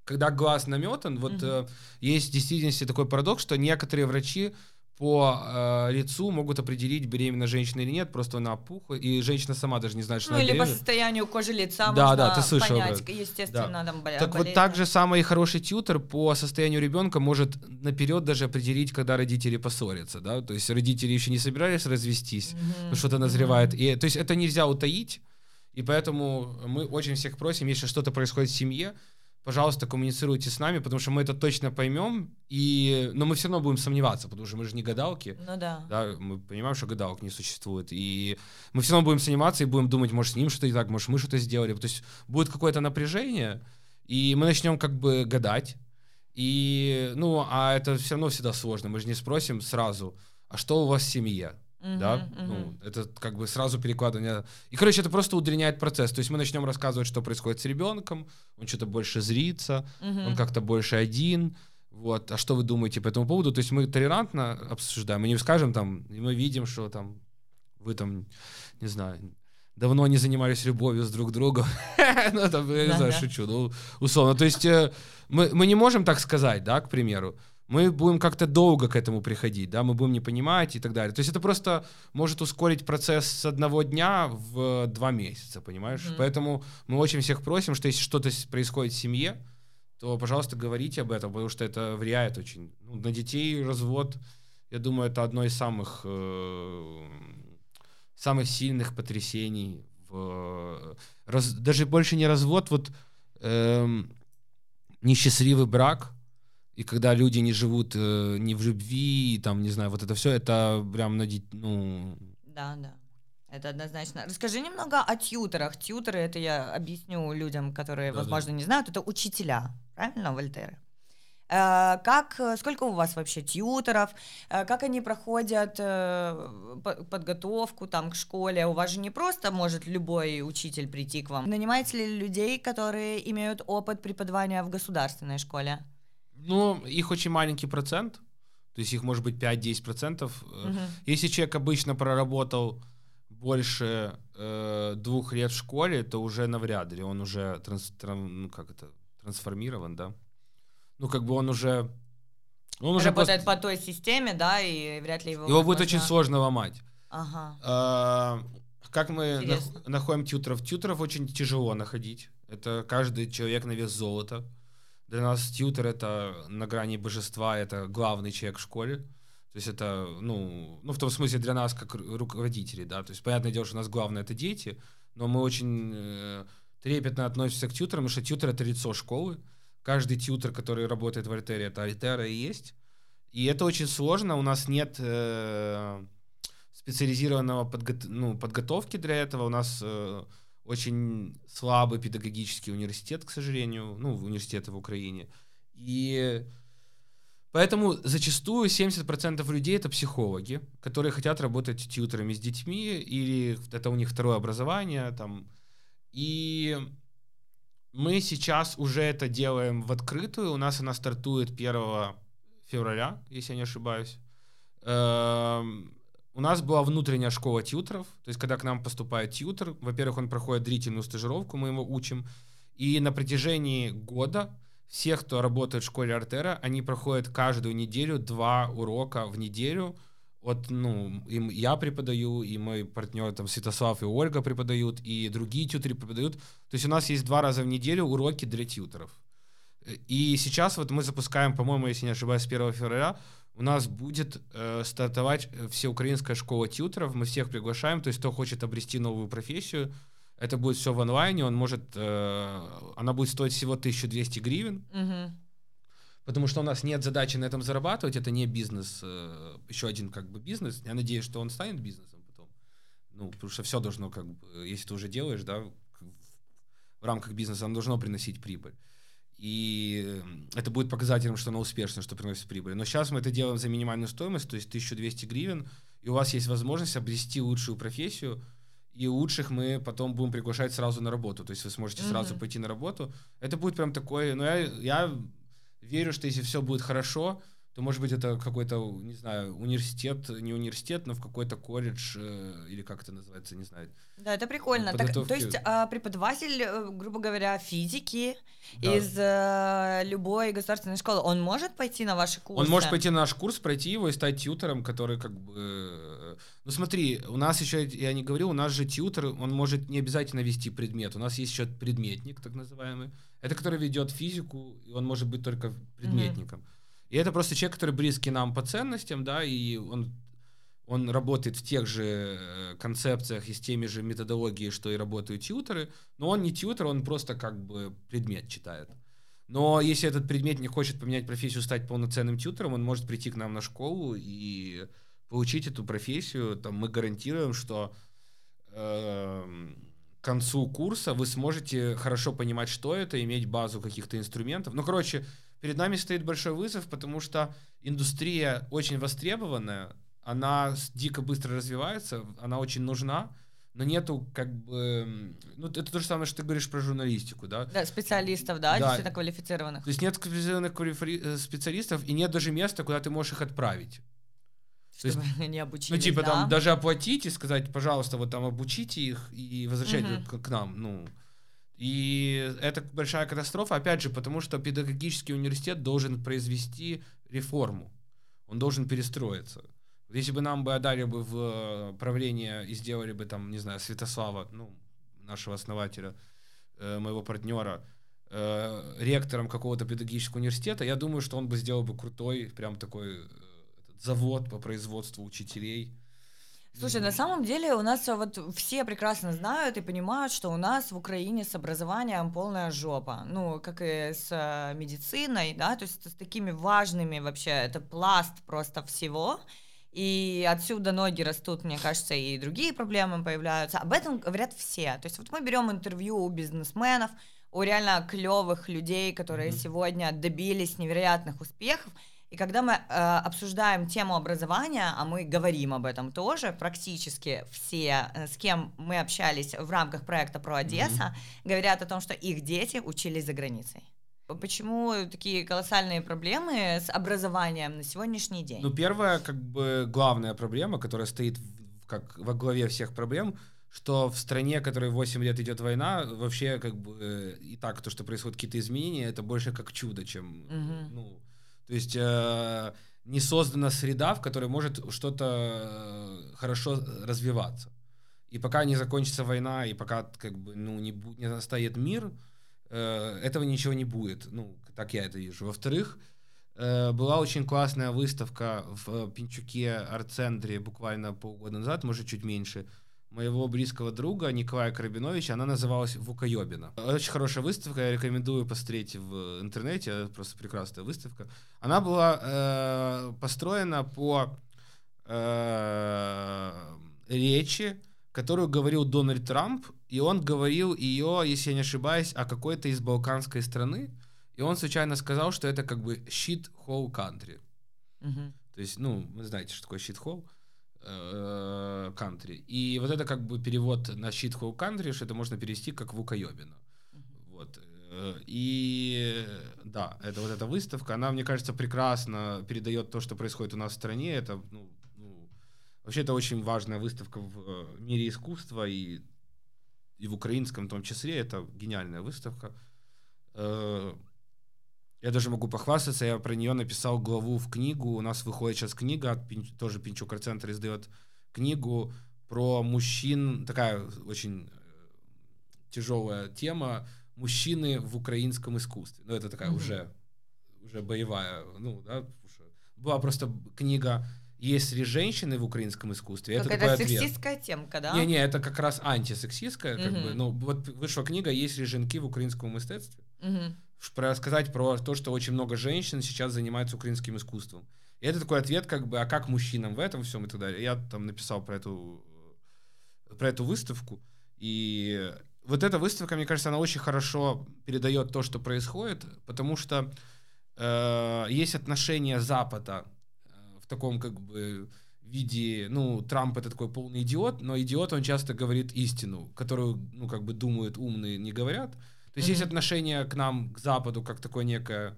когда глаз наметан, вот э, есть в действительности такой парадокс, что некоторые врачи по э, лицу могут определить, беременна женщина или нет, просто она опухла, и женщина сама даже не знает, что ну, она или беременна. по состоянию кожи лица Да, можно да, ты слышал, понять, да. естественно, там боля- Так вот болезнь. так же самый хороший тьютер по состоянию ребенка может наперед даже определить, когда родители поссорятся, да, то есть родители еще не собирались развестись, ну, что-то назревает, и, то есть это нельзя утаить, и поэтому мы очень всех просим, если что-то происходит в семье, пожалуйста, коммуницируйте с нами, потому что мы это точно поймем, и, но мы все равно будем сомневаться, потому что мы же не гадалки, Ну да. да, мы понимаем, что гадалок не существует, и мы все равно будем заниматься и будем думать, может, с ним что-то не так, может, мы что-то сделали, то есть будет какое-то напряжение, и мы начнем как бы гадать, и, ну, а это все равно всегда сложно, мы же не спросим сразу, а что у вас в семье, да, Мгм, ну, это как бы сразу перекладывание. И, короче, это просто удлиняет процесс. То есть мы начнем рассказывать, что происходит с ребенком, он что-то больше зрится, Мгм. он как-то больше один, вот, а что вы думаете по этому поводу? То есть мы толерантно обсуждаем, мы не скажем там, и мы видим, что там вы там, не знаю, давно не занимались любовью с друг другом, ну, там, я не знаю, шучу, ну, условно, то есть э, мы, мы не можем так сказать, да, к примеру, мы будем как-то долго к этому приходить, да, мы будем не понимать и так далее. То есть это просто может ускорить процесс с одного дня в два месяца, понимаешь? Мгм. Поэтому мы очень всех просим, что если что-то происходит в семье, то, пожалуйста, говорите об этом, потому что это влияет очень. Ну, на детей развод, я думаю, это одно из самых, э, самых сильных потрясений. В, раз- даже больше не развод, вот эм, несчастливый брак, и когда люди не живут э, не в любви, и там, не знаю, вот это все, это прям на ну, Да, да. Это однозначно. Расскажи немного о тьютерах. Тьютеры, это я объясню людям, которые, Да-да. возможно, не знают, это учителя, правильно, Вольтеры? Э, Как, э, сколько у вас вообще тьютеров? Э, Как они проходят по- подготовку там к школе? У вас же не просто может любой учитель прийти к вам. Нанимаете ли людей, которые имеют опыт преподавания в государственной школе? Ну, их очень маленький процент, то есть их может быть 5-10%. Э, Мгм. Если человек обычно проработал больше э, двух лет в школе, то уже навряд ли он уже транс- тран- ну, как это, трансформирован, да? Ну, как бы он уже... Он уже Работает просто- по той системе, да, и вряд ли его... Его будет очень возможно- сложно ломать. Ага. А, Как мы Интересно. находим тьютеров? Тьютеров очень тяжело находить. Это каждый человек на вес золота. Для нас тьютер — это на грани божества, это главный человек в школе. То есть это, ну, ну, в том смысле для нас как ру- руководителей, да. То есть понятное дело, что у нас главное — это дети, но мы очень э, трепетно относимся к тьютерам, потому что тьютер — это лицо школы. Каждый тьютер, который работает в Альтере, это Альтера и есть. И это очень сложно. У нас нет э, специализированного подго- ну, подготовки для этого. У нас э, очень слабый педагогический университет, к сожалению, ну, университеты в Украине. И поэтому зачастую 70% людей это психологи, которые хотят работать тьютерами с детьми, или это у них второе образование, там. И мы сейчас уже это делаем в открытую. У нас она стартует 1 февраля, если я не ошибаюсь. Эм, У нас была внутренняя школа тьютеров, то есть когда к нам поступает тьютер, во-первых, он проходит длительную стажировку, мы его учим, и на протяжении года всех, кто работает в школе Артера, они проходят каждую неделю два урока в неделю. Вот, ну, им я преподаю, и мой партнер там Святослав и Ольга преподают, и другие тьютеры преподают. То есть у нас есть два раза в неделю уроки для тьютеров. Э, И сейчас вот мы запускаем, по-моему, если не ошибаюсь, с 1 февраля, у нас будет э, стартовать э, всеукраинская школа тьютеров. Мы всех приглашаем, то есть кто хочет обрести новую профессию, это будет все в онлайне, он может, э, она будет стоить всего 1200 гривен, Мгм. потому что у нас нет задачи на этом зарабатывать, это не бизнес, э, еще один как бы бизнес. Я надеюсь, что он станет бизнесом потом. Ну, потому что все должно как бы, если ты уже делаешь, да, в рамках бизнеса, оно должно приносить прибыль. И это будет показателем, что оно успешно, что приносит прибыль. Но сейчас мы это делаем за минимальную стоимость, то есть 1200 гривен, и у вас есть возможность обрести лучшую профессию, и лучших мы потом будем приглашать сразу на работу. То есть вы сможете сразу Мгм. пойти на работу. Это будет прям такой, ну я, я верю, что если все будет хорошо, то, может быть, это какой-то, не знаю, университет, не университет, но в какой-то колледж, э, или как это называется, не знаю. Да, это прикольно. Так, то есть а, преподаватель, э, грубо говоря, физики да. из э, любой государственной школы, он может пойти на ваши курсы? Он может пойти на наш курс, пройти его и стать тьютором, который как бы... Ну смотри, у нас еще, я не говорил, у нас же тьютор, он может не обязательно вести предмет. У нас есть еще предметник, так называемый. Это который ведет физику, и он может быть только предметником. Mm-hmm. И это просто человек, который близкий нам по ценностям, да, и он, он работает в тех же э, концепциях и с теми же методологией, что и работают тьютеры, но он не тьютер, он просто как бы предмет читает. Но если этот предмет не хочет поменять профессию, стать полноценным тьютером, он может прийти к нам на школу и получить эту профессию. Там мы гарантируем, что э, к концу курса вы сможете хорошо понимать, что это, иметь базу каких-то инструментов. Ну, короче, перед нами стоит большой вызов, потому что индустрия очень востребованная, она дико быстро развивается, она очень нужна, но нету как бы... Ну, это то же самое, что ты говоришь про журналистику, да? Да, специалистов, да, да. действительно квалифицированных. То есть нет квалифицированных э, специалистов, и нет даже места, куда ты можешь их отправить. Чтобы То есть, они обучились, Ну, типа, да? там, даже оплатить и сказать, пожалуйста, вот там обучите их и возвращайте угу. к, к нам, ну... И это большая катастрофа, опять же, потому что педагогический университет должен произвести реформу. Он должен перестроиться. Если бы нам бы отдали бы в э, правление и сделали бы там, не знаю, Святослава, ну, нашего основателя, э, моего партнера, э, ректором какого-то педагогического университета, я думаю, что он бы сделал бы крутой, прям такой завод по производству учителей, Слушай, на самом деле у нас вот все прекрасно знают и понимают, что у нас в Украине с образованием полная жопа. Ну, как и с медициной, да, то есть с такими важными вообще, это пласт просто всего. И отсюда ноги растут, мне кажется, и другие проблемы появляются. Об этом говорят все. То есть вот мы берем интервью у бизнесменов, у реально клевых людей, которые mm-hmm. сегодня добились невероятных успехов. И когда мы э, обсуждаем тему образования, а мы говорим об этом тоже, практически все, э, с кем мы общались в рамках проекта про Одесса, mm-hmm. говорят о том, что их дети учились за границей. Почему такие колоссальные проблемы с образованием на сегодняшний день? Ну, первая, как бы, главная проблема, которая стоит в, как во главе всех проблем, что в стране, в которой 8 лет идет война, вообще, как бы, э, и так, то, что происходят какие-то изменения, это больше как чудо, чем, угу. ну, то есть э, не создана среда, в которой может что-то э, хорошо развиваться. И пока не закончится война, и пока как бы, ну, не, не настанет мир, э, этого ничего не будет. Ну, так я это вижу. Во-вторых, э, была очень классная выставка в Пинчуке арт-центре буквально полгода назад, может, чуть меньше, моего близкого друга Николая Карабиновича, она называлась «Вукаёбина». Очень хорошая выставка, я рекомендую посмотреть в интернете, просто прекрасная выставка. Она была э, построена по э, речи, которую говорил Дональд Трамп, и он говорил ее, если я не ошибаюсь, о какой-то из балканской страны, и он случайно сказал, что это как бы shit hole country. Uh-huh. То есть, ну, вы знаете, что такое shit hole кантри. Э, и вот это как бы перевод на щитхоу кантри, что это можно перевести как вукаёбина. Вот. Э, и да, это вот эта выставка, она, мне кажется, прекрасно передает то, что происходит у нас в стране. Это, ну, ну, вообще, это очень важная выставка в э, мире искусства и, и в украинском в том числе. Это гениальная выставка. Я даже могу похвастаться, я про нее написал главу в книгу. У нас выходит сейчас книга, тоже Пинчук Центр издает книгу про мужчин. Такая очень э, тяжелая тема. Мужчины в украинском искусстве. Ну, это такая mm-hmm. уже, уже боевая. Ну, да, была просто книга есть ли женщины в украинском искусстве? Как это, это сексистская темка, да? Не-не, это как раз антисексистская, как mm-hmm. бы. Ну, вот вышла книга «Есть ли женки в украинском искусстве?» mm-hmm рассказать про то, что очень много женщин сейчас занимаются украинским искусством. И это такой ответ, как бы, а как мужчинам в этом всем и так далее. Я там написал про эту, про эту выставку. И вот эта выставка, мне кажется, она очень хорошо передает то, что происходит, потому что э, есть отношение Запада э, в таком как бы виде, ну, Трамп это такой полный идиот, но идиот, он часто говорит истину, которую, ну, как бы думают умные, не говорят. То есть mm-hmm. есть отношение к нам, к Западу, как такое некая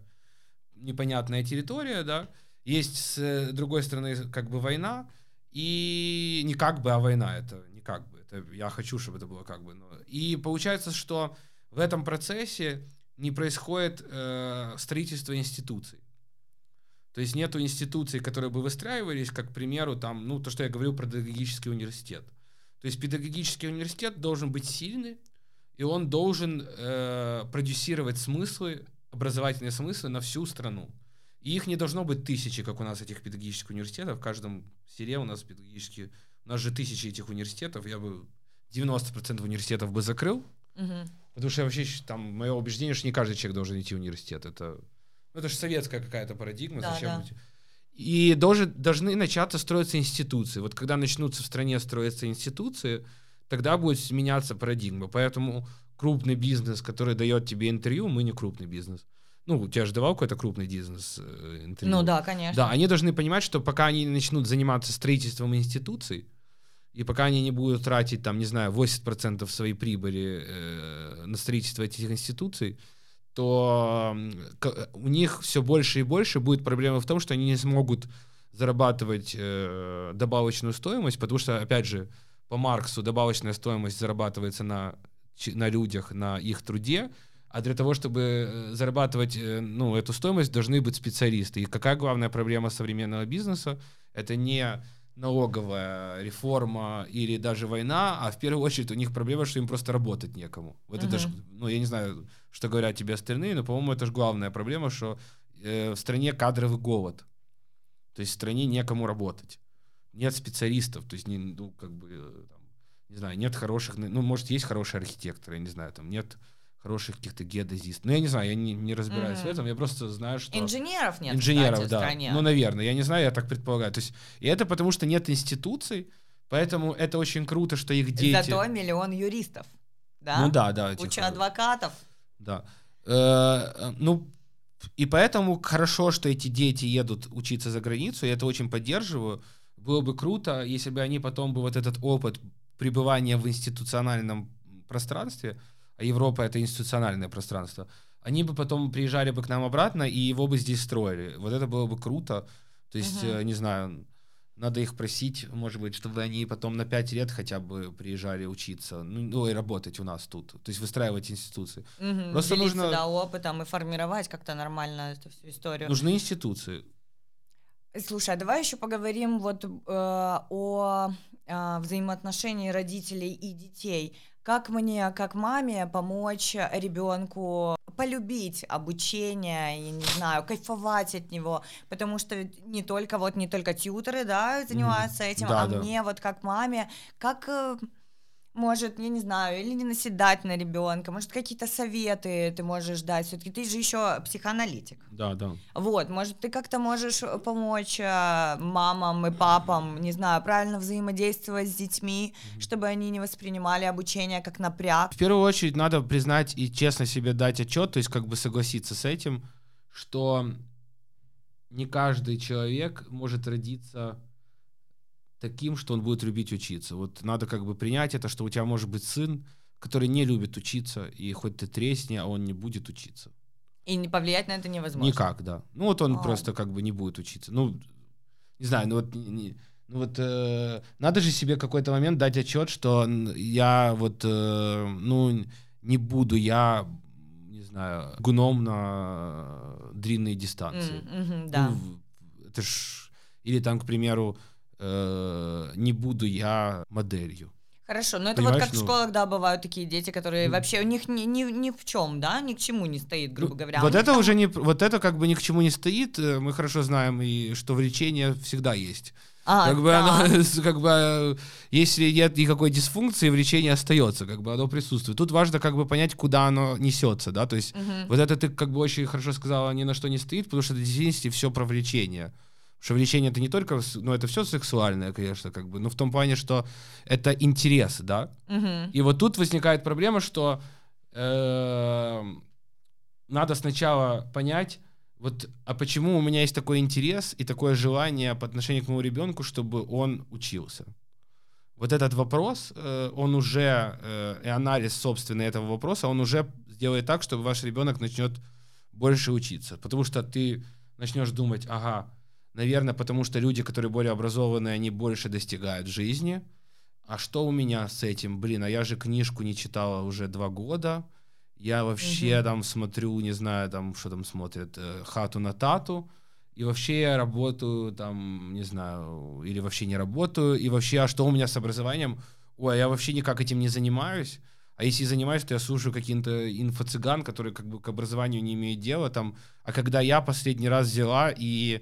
непонятная территория, да, Есть с другой стороны как бы война, и не как бы, а война, это не как бы, это я хочу, чтобы это было как бы. Но... И получается, что в этом процессе не происходит э, строительство институций. То есть нету институций, которые бы выстраивались, как, к примеру, там, ну, то, что я говорил про педагогический университет. То есть педагогический университет должен быть сильный, и он должен э, продюсировать смыслы, образовательные смыслы на всю страну. И их не должно быть тысячи, как у нас этих педагогических университетов. В каждом селе у нас педагогические... У нас же тысячи этих университетов. Я бы 90% университетов бы закрыл. Угу. Потому что я вообще, там, мое убеждение, что не каждый человек должен идти в университет. Это, ну, это же советская какая-то парадигма. Да, зачем да. И должен, должны начаться строиться институции. Вот когда начнутся в стране строиться институции, тогда будет меняться парадигма. Поэтому крупный бизнес, который дает тебе интервью, мы не крупный бизнес. Ну, у тебя же давал какой-то крупный бизнес э, интервью. Ну да, конечно. Да, они должны понимать, что пока они начнут заниматься строительством институций, и пока они не будут тратить, там, не знаю, 80% своей прибыли э, на строительство этих институций, то у них все больше и больше будет проблема в том, что они не смогут зарабатывать э, добавочную стоимость, потому что, опять же, по Марксу добавочная стоимость зарабатывается на, на людях, на их труде, а для того, чтобы э, зарабатывать э, ну, эту стоимость, должны быть специалисты. И какая главная проблема современного бизнеса? Это не налоговая реформа или даже война, а в первую очередь у них проблема, что им просто работать некому. Вот uh-huh. это ж, ну я не знаю, что говорят тебе остальные, но по-моему это же главная проблема, что э, в стране кадровый голод, то есть в стране некому работать, нет специалистов, то есть не, ну как бы э, там, не знаю, нет хороших, ну может есть хорошие архитекторы, я не знаю, там нет хороших каких-то геодезистов. Ну, я не знаю, я не, не разбираюсь mm-hmm. в этом, я просто знаю, что... Инженеров нет, Инженеров, кстати, да. стране. Ну, наверное, я не знаю, я так предполагаю. То есть, и это потому, что нет институций, поэтому это очень круто, что их дети... Зато миллион юристов, да? Ну да, да. Куча адвокатов. Да. Э, ну, и поэтому хорошо, что эти дети едут учиться за границу, я это очень поддерживаю. Было бы круто, если бы они потом бы вот этот опыт пребывания в институциональном пространстве, а Европа это институциональное пространство, они бы потом приезжали бы к нам обратно и его бы здесь строили. Вот это было бы круто. То есть, uh-huh. не знаю, надо их просить, может быть, чтобы они потом на пять лет хотя бы приезжали учиться, ну, ну и работать у нас тут, то есть выстраивать институции. Угу, Просто нужно да, опытом и формировать как-то нормально эту всю историю. Нужны институции. Слушай, а давай еще поговорим вот э, о э, взаимоотношении родителей и детей. Как мне, как маме, помочь ребенку полюбить обучение, я не знаю, кайфовать от него, потому что не только вот не только тьютеры, да, занимаются этим, да, а да. мне вот как маме, как э, может, я не знаю, или не наседать на ребенка, может, какие-то советы ты можешь дать. Все-таки ты же еще психоаналитик. Да, да. Вот, может, ты как-то можешь помочь э, мамам и папам, не знаю, правильно взаимодействовать с детьми, mm-hmm. чтобы они не воспринимали обучение как напряг. В первую очередь надо признать и честно себе дать отчет, то есть как бы согласиться с этим, что не каждый человек может родиться таким, что он будет любить учиться. Вот надо как бы принять это, что у тебя может быть сын, который не любит учиться, и хоть ты тресни, а он не будет учиться. И не повлиять на это невозможно. Никак, да. Ну вот он а. просто как бы не будет учиться. Ну, не знаю, ну вот, не, ну вот э, надо же себе какой-то момент дать отчет, что я вот, э, ну, не буду я, не знаю, гуном на длинные дистанции. Mm, mm-hmm, да. Ну, это ж, или там, к примеру, э, не буду я моделью. Хорошо, но это Понимаешь, вот как ну, в школах, да, бывают такие дети, которые ну, вообще у них ни, ни, ни в чем, да, ни к чему не стоит, грубо говоря. Вот это там... уже не, вот это как бы ни к чему не стоит. Э, мы хорошо знаем и что влечение всегда есть. А, как бы да. оно, как бы, если нет никакой дисфункции, влечение остается, как бы оно присутствует. Тут важно как бы понять, куда оно несется, да, то есть угу. вот это ты как бы очень хорошо сказала, ни на что не стоит, потому что это в действительности все про влечение что влечение это не только, ну это все сексуальное, конечно, как бы, но в том плане, что это интерес, да. Угу. И вот тут возникает проблема, что э, надо сначала понять, вот, а почему у меня есть такой интерес и такое желание по отношению к моему ребенку, чтобы он учился. Вот этот вопрос, э, он уже, э, и анализ собственный этого вопроса, он уже сделает так, чтобы ваш ребенок начнет больше учиться. Потому что ты начнешь думать, ага, наверное, потому что люди, которые более образованные, они больше достигают жизни. А что у меня с этим? Блин, а я же книжку не читала уже два года. Я вообще угу. там смотрю, не знаю, там, что там смотрят, э, хату на тату. И вообще я работаю там, не знаю, или вообще не работаю. И вообще, а что у меня с образованием? Ой, а я вообще никак этим не занимаюсь. А если занимаюсь, то я слушаю каким-то инфо-цыган, которые как бы к образованию не имеют дела. Там. А когда я последний раз взяла и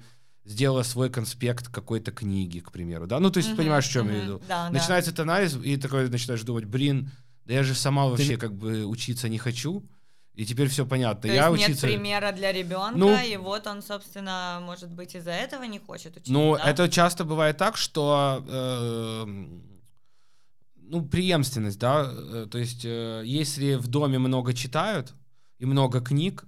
сделала свой конспект какой-то книги, к примеру, да, ну, то есть, uh-huh, понимаешь, в чем uh-huh, я веду? Да, Начинается да. этот анализ, и такой начинаешь думать, блин, да я же сама вообще Ты... как бы учиться не хочу, и теперь все понятно. То я есть учиться... нет примера для ребенка, ну, и вот он, собственно, может быть, из-за этого не хочет учиться. Ну, да? это часто бывает так, что э, ну, преемственность, да, э, то есть э, если в доме много читают и много книг,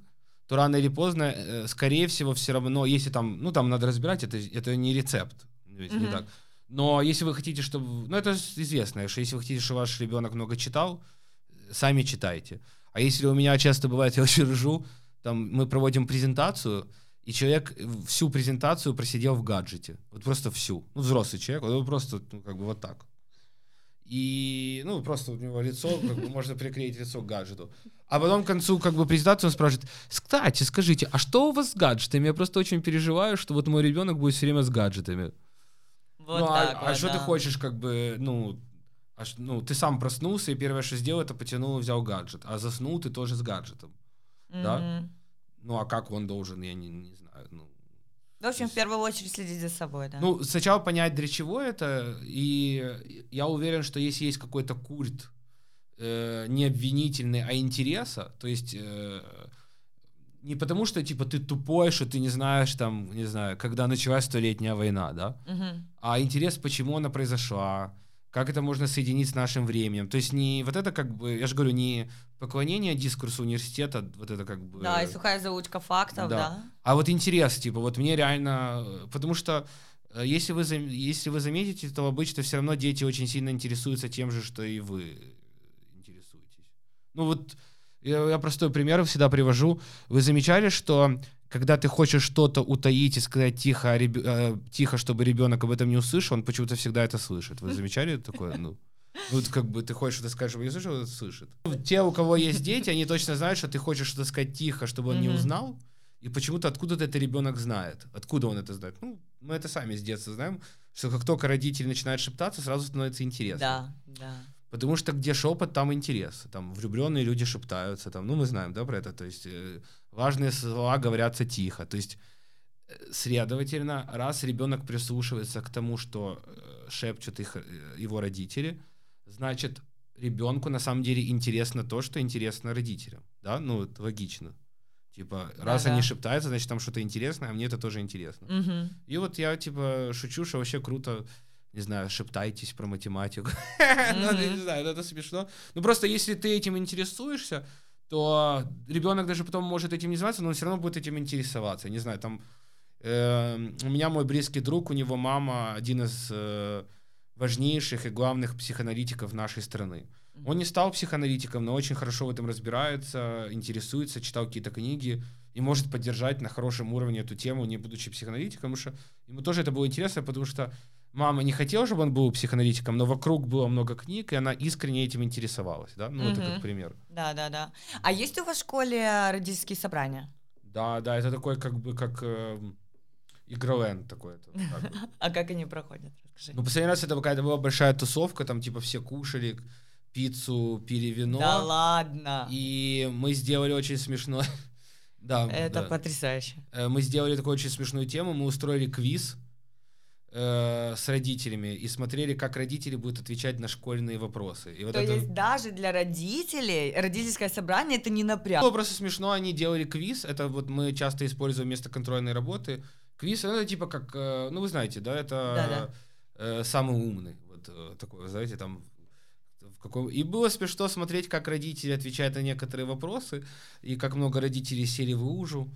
то рано или поздно, э, скорее всего, все равно, если там, ну, там надо разбирать, это, это не рецепт, ведь mm-hmm. не так. Но если вы хотите, чтобы, ну, это известно, что если вы хотите, чтобы ваш ребенок много читал, сами читайте. А если у меня часто бывает, я очень ржу, там мы проводим презентацию, и человек всю презентацию просидел в гаджете. Вот просто всю. Ну, взрослый человек, вот просто, ну, как бы вот так. И, ну, просто у него лицо, как бы можно приклеить лицо к гаджету. А потом к концу, как бы, презентации он спрашивает, кстати, скажите, а что у вас с гаджетами? Я просто очень переживаю, что вот мой ребенок будет все время с гаджетами. Вот ну, а, а что да. ты хочешь, как бы, ну, а, ну, ты сам проснулся, и первое, что сделал, это потянул и взял гаджет. А заснул ты тоже с гаджетом. Mm-hmm. Да? Ну, а как он должен, я не, не знаю. Ну, в общем, в первую очередь следить за собой, да. Ну, сначала понять, для чего это, и я уверен, что если есть какой-то культ э, не обвинительный, а интереса, то есть э, не потому, что типа ты тупой, что ты не знаешь там, не знаю, когда началась столетняя война, да, угу. а интерес, почему она произошла, как это можно соединить с нашим временем. То есть не вот это как бы, я же говорю, не поклонение дискурсу университета, вот это как бы... Да, и сухая заучка фактов, да. да. А вот интерес, типа, вот мне реально... Потому что э, если вы, если вы заметите, то обычно все равно дети очень сильно интересуются тем же, что и вы интересуетесь. Ну вот я, я простой пример всегда привожу. Вы замечали, что когда ты хочешь что-то утаить и сказать тихо, а реб... э, тихо, чтобы ребенок об этом не услышал, он почему-то всегда это слышит. Вы замечали такое? Ну, вот как бы ты хочешь что-то сказать, чтобы не слышал, он слышит. Те, у кого есть дети, они точно знают, что ты хочешь что-то сказать тихо, чтобы он не узнал. И почему-то откуда-то это ребенок знает. Откуда он это знает? Ну, мы это сами с детства знаем, что как только родители начинают шептаться, сразу становится интересно. Да, да. Потому что где шепот, там интерес. Там влюбленные люди шептаются. Там, ну, мы знаем, да, про это. То есть э, важные слова говорятся тихо. То есть, э, следовательно, раз ребенок прислушивается к тому, что э, шепчут их, э, его родители, значит, ребенку на самом деле интересно то, что интересно родителям. Да, ну, это логично. Типа, раз да, они шептаются, значит, там что-то интересное, а мне это тоже интересно. Угу. И вот я, типа, шучу, что вообще круто не знаю, шептайтесь про математику. ну, не знаю, это смешно. Ну, просто если ты этим интересуешься, то ребенок даже потом может этим не заниматься, но он все равно будет этим интересоваться. Не знаю, там э, у меня мой близкий друг, у него мама один из э, важнейших и главных психоаналитиков нашей страны. Он не стал психоаналитиком, но очень хорошо в этом разбирается, интересуется, читал какие-то книги и может поддержать на хорошем уровне эту тему, не будучи психоаналитиком, потому что ему тоже это было интересно, потому что мама не хотела, чтобы он был психоаналитиком, но вокруг было много книг, и она искренне этим интересовалась, да, ну, угу. это как пример. Да, да, да. А есть у вас в школе родительские собрания? Да, да, это такое как бы как э, игроленд такой. А как они проходят? Расскажи. Ну, последний раз это какая-то была большая тусовка, там типа все кушали пиццу, пили вино. Да ладно. И мы сделали очень смешно. да. Это потрясающе. Э, мы сделали такую очень смешную тему, мы устроили квиз э, с родителями и смотрели, как родители будут отвечать на школьные вопросы. И вот То это... есть даже для родителей родительское собрание это не напряг. Было просто смешно, они делали квиз, это вот мы часто используем вместо контрольной работы. Квиз, это типа как, э, ну вы знаете, да, это э, самый умный, вот такой, знаете, там в каком... И было смешно смотреть, как родители отвечают на некоторые вопросы, и как много родителей сели в лужу.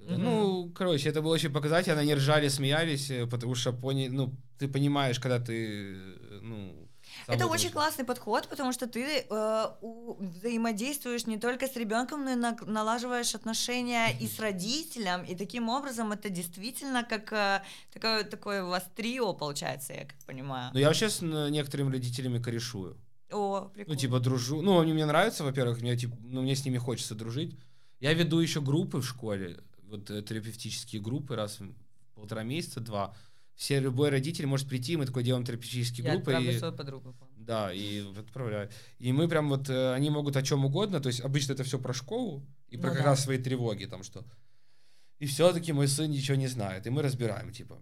Mm-hmm. Ну, короче, это было очень показательно. Они ржали, смеялись, э, потому что пони... ну, ты понимаешь, когда ты, э, ну... Самое Это очень классный подход, потому что ты э, у- взаимодействуешь не только с ребенком, но и на- налаживаешь отношения и с родителем, и таким образом это действительно как э, такое, такое у вас трио получается, я как понимаю. Но я вообще с некоторыми родителями корешую. О, прикольно. Ну, типа, дружу. Ну, они мне нравятся, во-первых, мне, типа, ну, мне с ними хочется дружить. Я веду еще группы в школе, вот э, терапевтические группы раз в полтора месяца, два. Все, любой родитель может прийти, мы такой делаем терапевтические я группы. отправлю и- свою подругу. Да, и отправляю. И мы прям вот, э, они могут о чем угодно, то есть обычно это все про школу и про Ну как да. раз свои тревоги, там что. И все-таки мой сын ничего не знает, и мы разбираем, типа.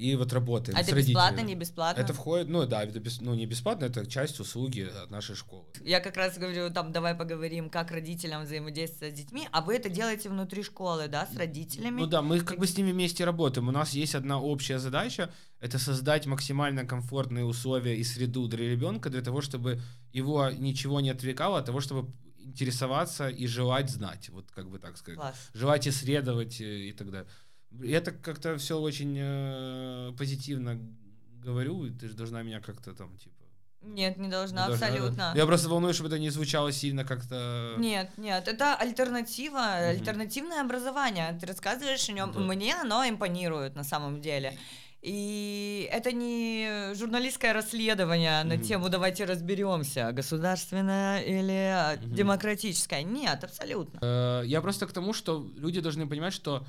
И вот работаем А это бесплатно, родителями. не бесплатно? Это входит, ну да, это бес- ну не бесплатно, это часть услуги от нашей школы. Я как раз говорю, там, давай поговорим, как родителям взаимодействовать с детьми, а вы это делаете внутри школы, да, с родителями? Ну да, мы как бы с ними вместе работаем. У нас есть одна общая задача, это создать максимально комфортные условия и среду для ребенка, для того, чтобы его ничего не отвлекало от того, чтобы интересоваться и желать знать, вот как бы так сказать. Класс. Желать исследовать э, и так далее. И Это как-то все очень э, позитивно говорю, и ты же должна меня как-то там, типа... Нет, не должна, не должна, абсолютно. Я просто волнуюсь, чтобы это не звучало сильно как-то... Нет, нет, это альтернатива, Мгм. альтернативное образование. Ты рассказываешь о нем, Да. мне оно импонирует на самом деле. И это не журналистское расследование на Мгм. тему «давайте разберемся, государственное или Мгм. демократическое». Нет, абсолютно. Э, Я просто к тому, что люди должны понимать, что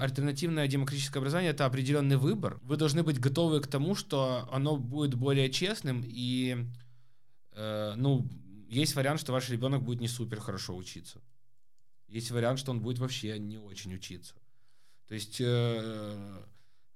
альтернативное демократическое образование это определенный выбор. Вы должны быть готовы к тому, что оно будет более честным и э, ну есть вариант, что ваш ребенок будет не супер хорошо учиться. Есть вариант, что он будет вообще не очень учиться. То есть, э,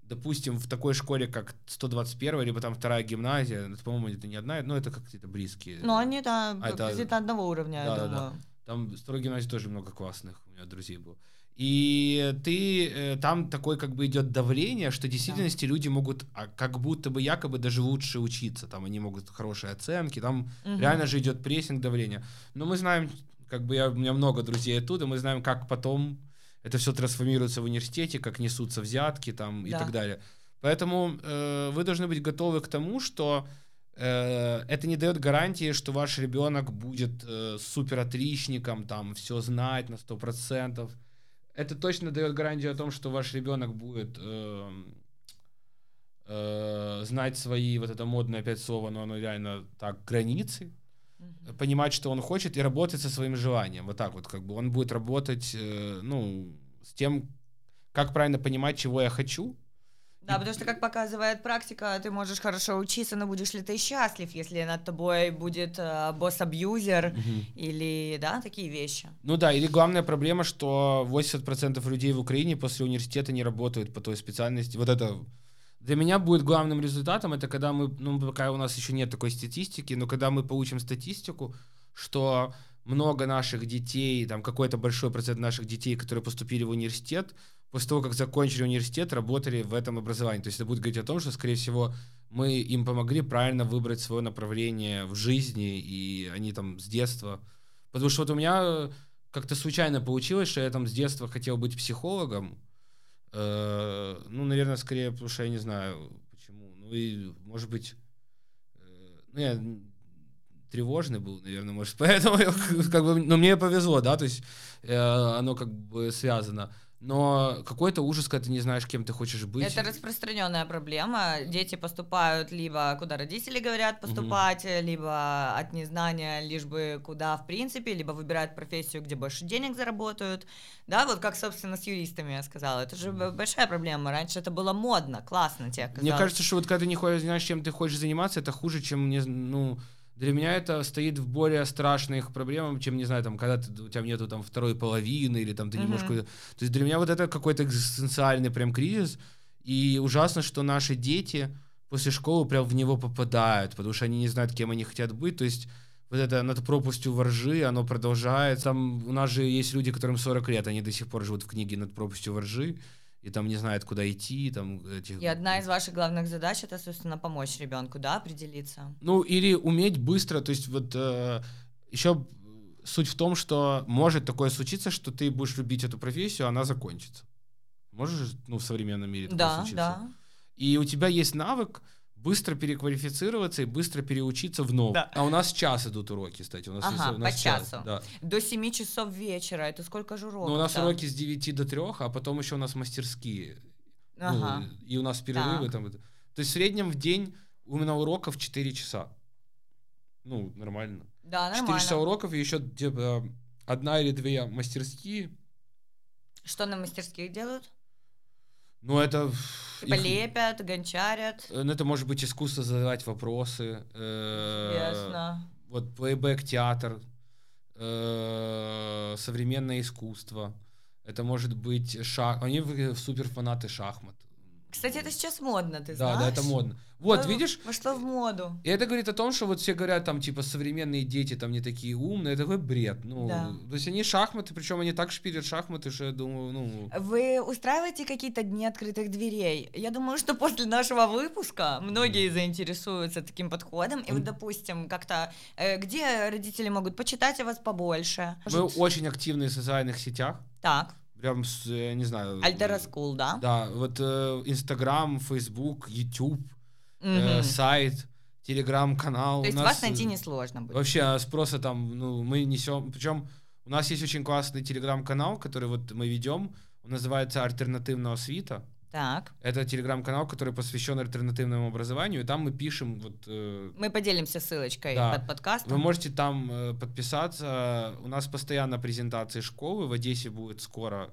допустим, в такой школе, как 121, либо там вторая гимназия, это, по-моему, это не одна, но это как-то близкие. Но они, да, А это- одного уровня, я Да, да, да. думаю. Там в строгой гимназии тоже много классных у меня друзей было. И ты э, там такое как бы идет давление, что в действительности люди могут а, как будто бы якобы даже лучше учиться. Там они могут хорошие оценки, там Мгм. реально же идет прессинг, давление. Но мы знаем, как бы я, у меня много друзей оттуда, мы знаем, как потом это все трансформируется в университете, как несутся взятки там и Да. так далее. Поэтому э, вы должны быть готовы к тому, что э, это не дает гарантии, что ваш ребенок будет э, супер отличником, там все знать на 100%. Это точно дает гарантию о том, что ваш ребенок будет э, э, знать свои, вот это модное опять слово, но оно реально так, границы, Мгм. понимать, что он хочет, и работать со своим желанием. Вот так вот, как бы он будет работать, э, ну, с тем, как правильно понимать, чего я хочу. Да, потому что, как показывает практика, ты можешь хорошо учиться, но будешь ли ты счастлив, если над тобой будет э, босс-абьюзер или, да, такие вещи. Ну да, или главная проблема, что 80% людей в Украине после университета не работают по той специальности. Вот это для меня будет главным результатом, это когда мы, ну пока у нас еще нет такой статистики, но когда мы получим статистику, что много наших детей, там какой-то большой процент наших детей, которые поступили в университет, после того, как закончили университет, работали в этом образовании. То есть это будет говорить о том, что, скорее всего, мы им помогли правильно выбрать свое направление в жизни, и они там с детства... Потому что вот у меня э, как-то случайно получилось, что я там с детства хотел быть психологом. Э, ну, наверное, скорее, потому что я не знаю почему. Ну и, может быть, э, ну, я тревожный был, наверное, может, поэтому как бы, ну, мне повезло, да, то есть оно как бы связано. Но какой-то ужас, когда ты не знаешь, кем ты хочешь быть. Это распространенная проблема. Дети поступают либо куда родители говорят поступать, либо от незнания, лишь бы куда в принципе, либо выбирают профессию, где больше денег заработают. Да, вот как, собственно, с юристами я сказала. Это же большая проблема. Раньше это было модно, классно тебе Мне казалось. кажется, что вот когда ты не знаешь, чем ты хочешь заниматься, это хуже, чем, ну, для меня это стоит в более страшных проблемах, чем, не знаю, там, когда ты, у тебя нету там второй половины, или там ты не можешь... Мгм. куда- То есть для меня вот это какой-то экзистенциальный прям кризис, и ужасно, что наши дети после школы прям в него попадают, потому что они не знают, кем они хотят быть, то есть вот это над пропастью воржи, оно продолжается. Там у нас же есть люди, которым 40 лет, они до сих пор живут в книге над пропастью воржи, и там не знают, куда идти, там этих... И одна из ваших главных задач это, собственно, помочь ребенку, да, определиться. Ну, или уметь быстро, то есть вот э, еще суть в том, что может такое случиться, что ты будешь любить эту профессию, она закончится. Можешь, ну, в современном мире такое Да, случиться? да. И у тебя есть навык быстро переквалифицироваться и быстро переучиться в новом. Да. А у нас час идут уроки, кстати. У нас Ага, у нас по час, часу. да. До 7 часов вечера. Это сколько же уроков? Ну, у нас уроки с 9 до 3, а потом еще у нас мастерские. Ну, Ага. и у нас перерывы Так. там. То есть в среднем в день именно уроков 4 часа. Ну, нормально. Да, 4 нормально. часа уроков и еще типа, одна или две мастерские. Что на мастерских делают? Ну, это... Типа их- лепят, гончарят. э, Ну, это может быть искусство задавать вопросы. э, Ясно. Вот плейбэк театр, э, современное искусство. Это может быть шах. Они супер фанаты шахмат. Кстати, это сейчас модно, ты Да, знаешь? да, это модно. Вот, Ну, видишь, Вошло в моду. и это говорит о том, что вот все говорят, там, типа, современные дети там не такие умные, это такой бред. Ну, Да. то есть они шахматы, причем они так шпилят шахматы, что я думаю, ну... Вы устраиваете какие-то дни открытых дверей? Я думаю, что после нашего выпуска многие заинтересуются таким подходом. И вот, М. допустим, как-то, э, где родители могут почитать о вас побольше? Мы Может, очень активны в социальных сетях. Так, Прям, с, э, не знаю... Altera School, да? Да, вот э, Инстаграм, Фейсбук, Ютуб, э, сайт, Телеграм-канал. То есть вас нас, найти э, несложно будет. Вообще спроса там, ну, мы несем, причем у нас есть очень классный телеграм-канал, который вот мы ведем, он называется «Альтернативного свита». Так, Это телеграм-канал, который посвящен альтернативному образованию, и там мы пишем вот... э, мы поделимся ссылочкой Да. под подкастом. Вы можете там э, подписаться. У нас постоянно презентации школы. В Одессе будет скоро.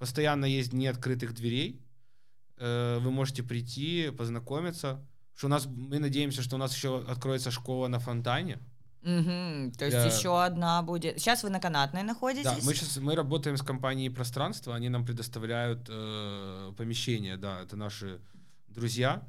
Постоянно есть дни открытых дверей. Э, Вы можете прийти, познакомиться. Что у нас, мы надеемся, что у нас еще откроется школа на фонтане. Мгм, То есть еще одна будет. Сейчас вы на канатной находитесь? Да, мы сейчас мы работаем с компанией пространство, они нам предоставляют э, помещение, да, это наши друзья.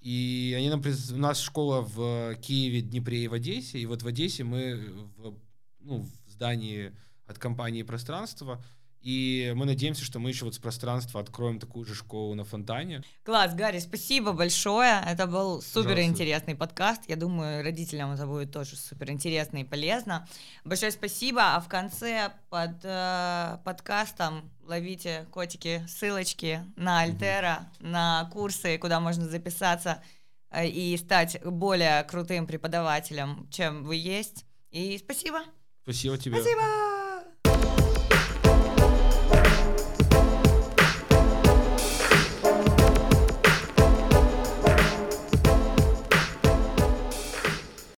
И они нам у нас школа в Киеве, Днепре и в Одессе. И вот в Одессе мы в, ну, в здании от компании пространство. И мы надеемся, что мы еще вот с пространства откроем такую же школу на фонтане. Класс, Гарри, спасибо большое. Это был супер интересный подкаст. Я думаю, родителям это будет тоже супер интересно и полезно. Большое спасибо. А в конце под э, подкастом ловите котики ссылочки на Альтера, на курсы, куда можно записаться э, и стать более крутым преподавателем, чем вы есть. И спасибо. Спасибо тебе. Спасибо.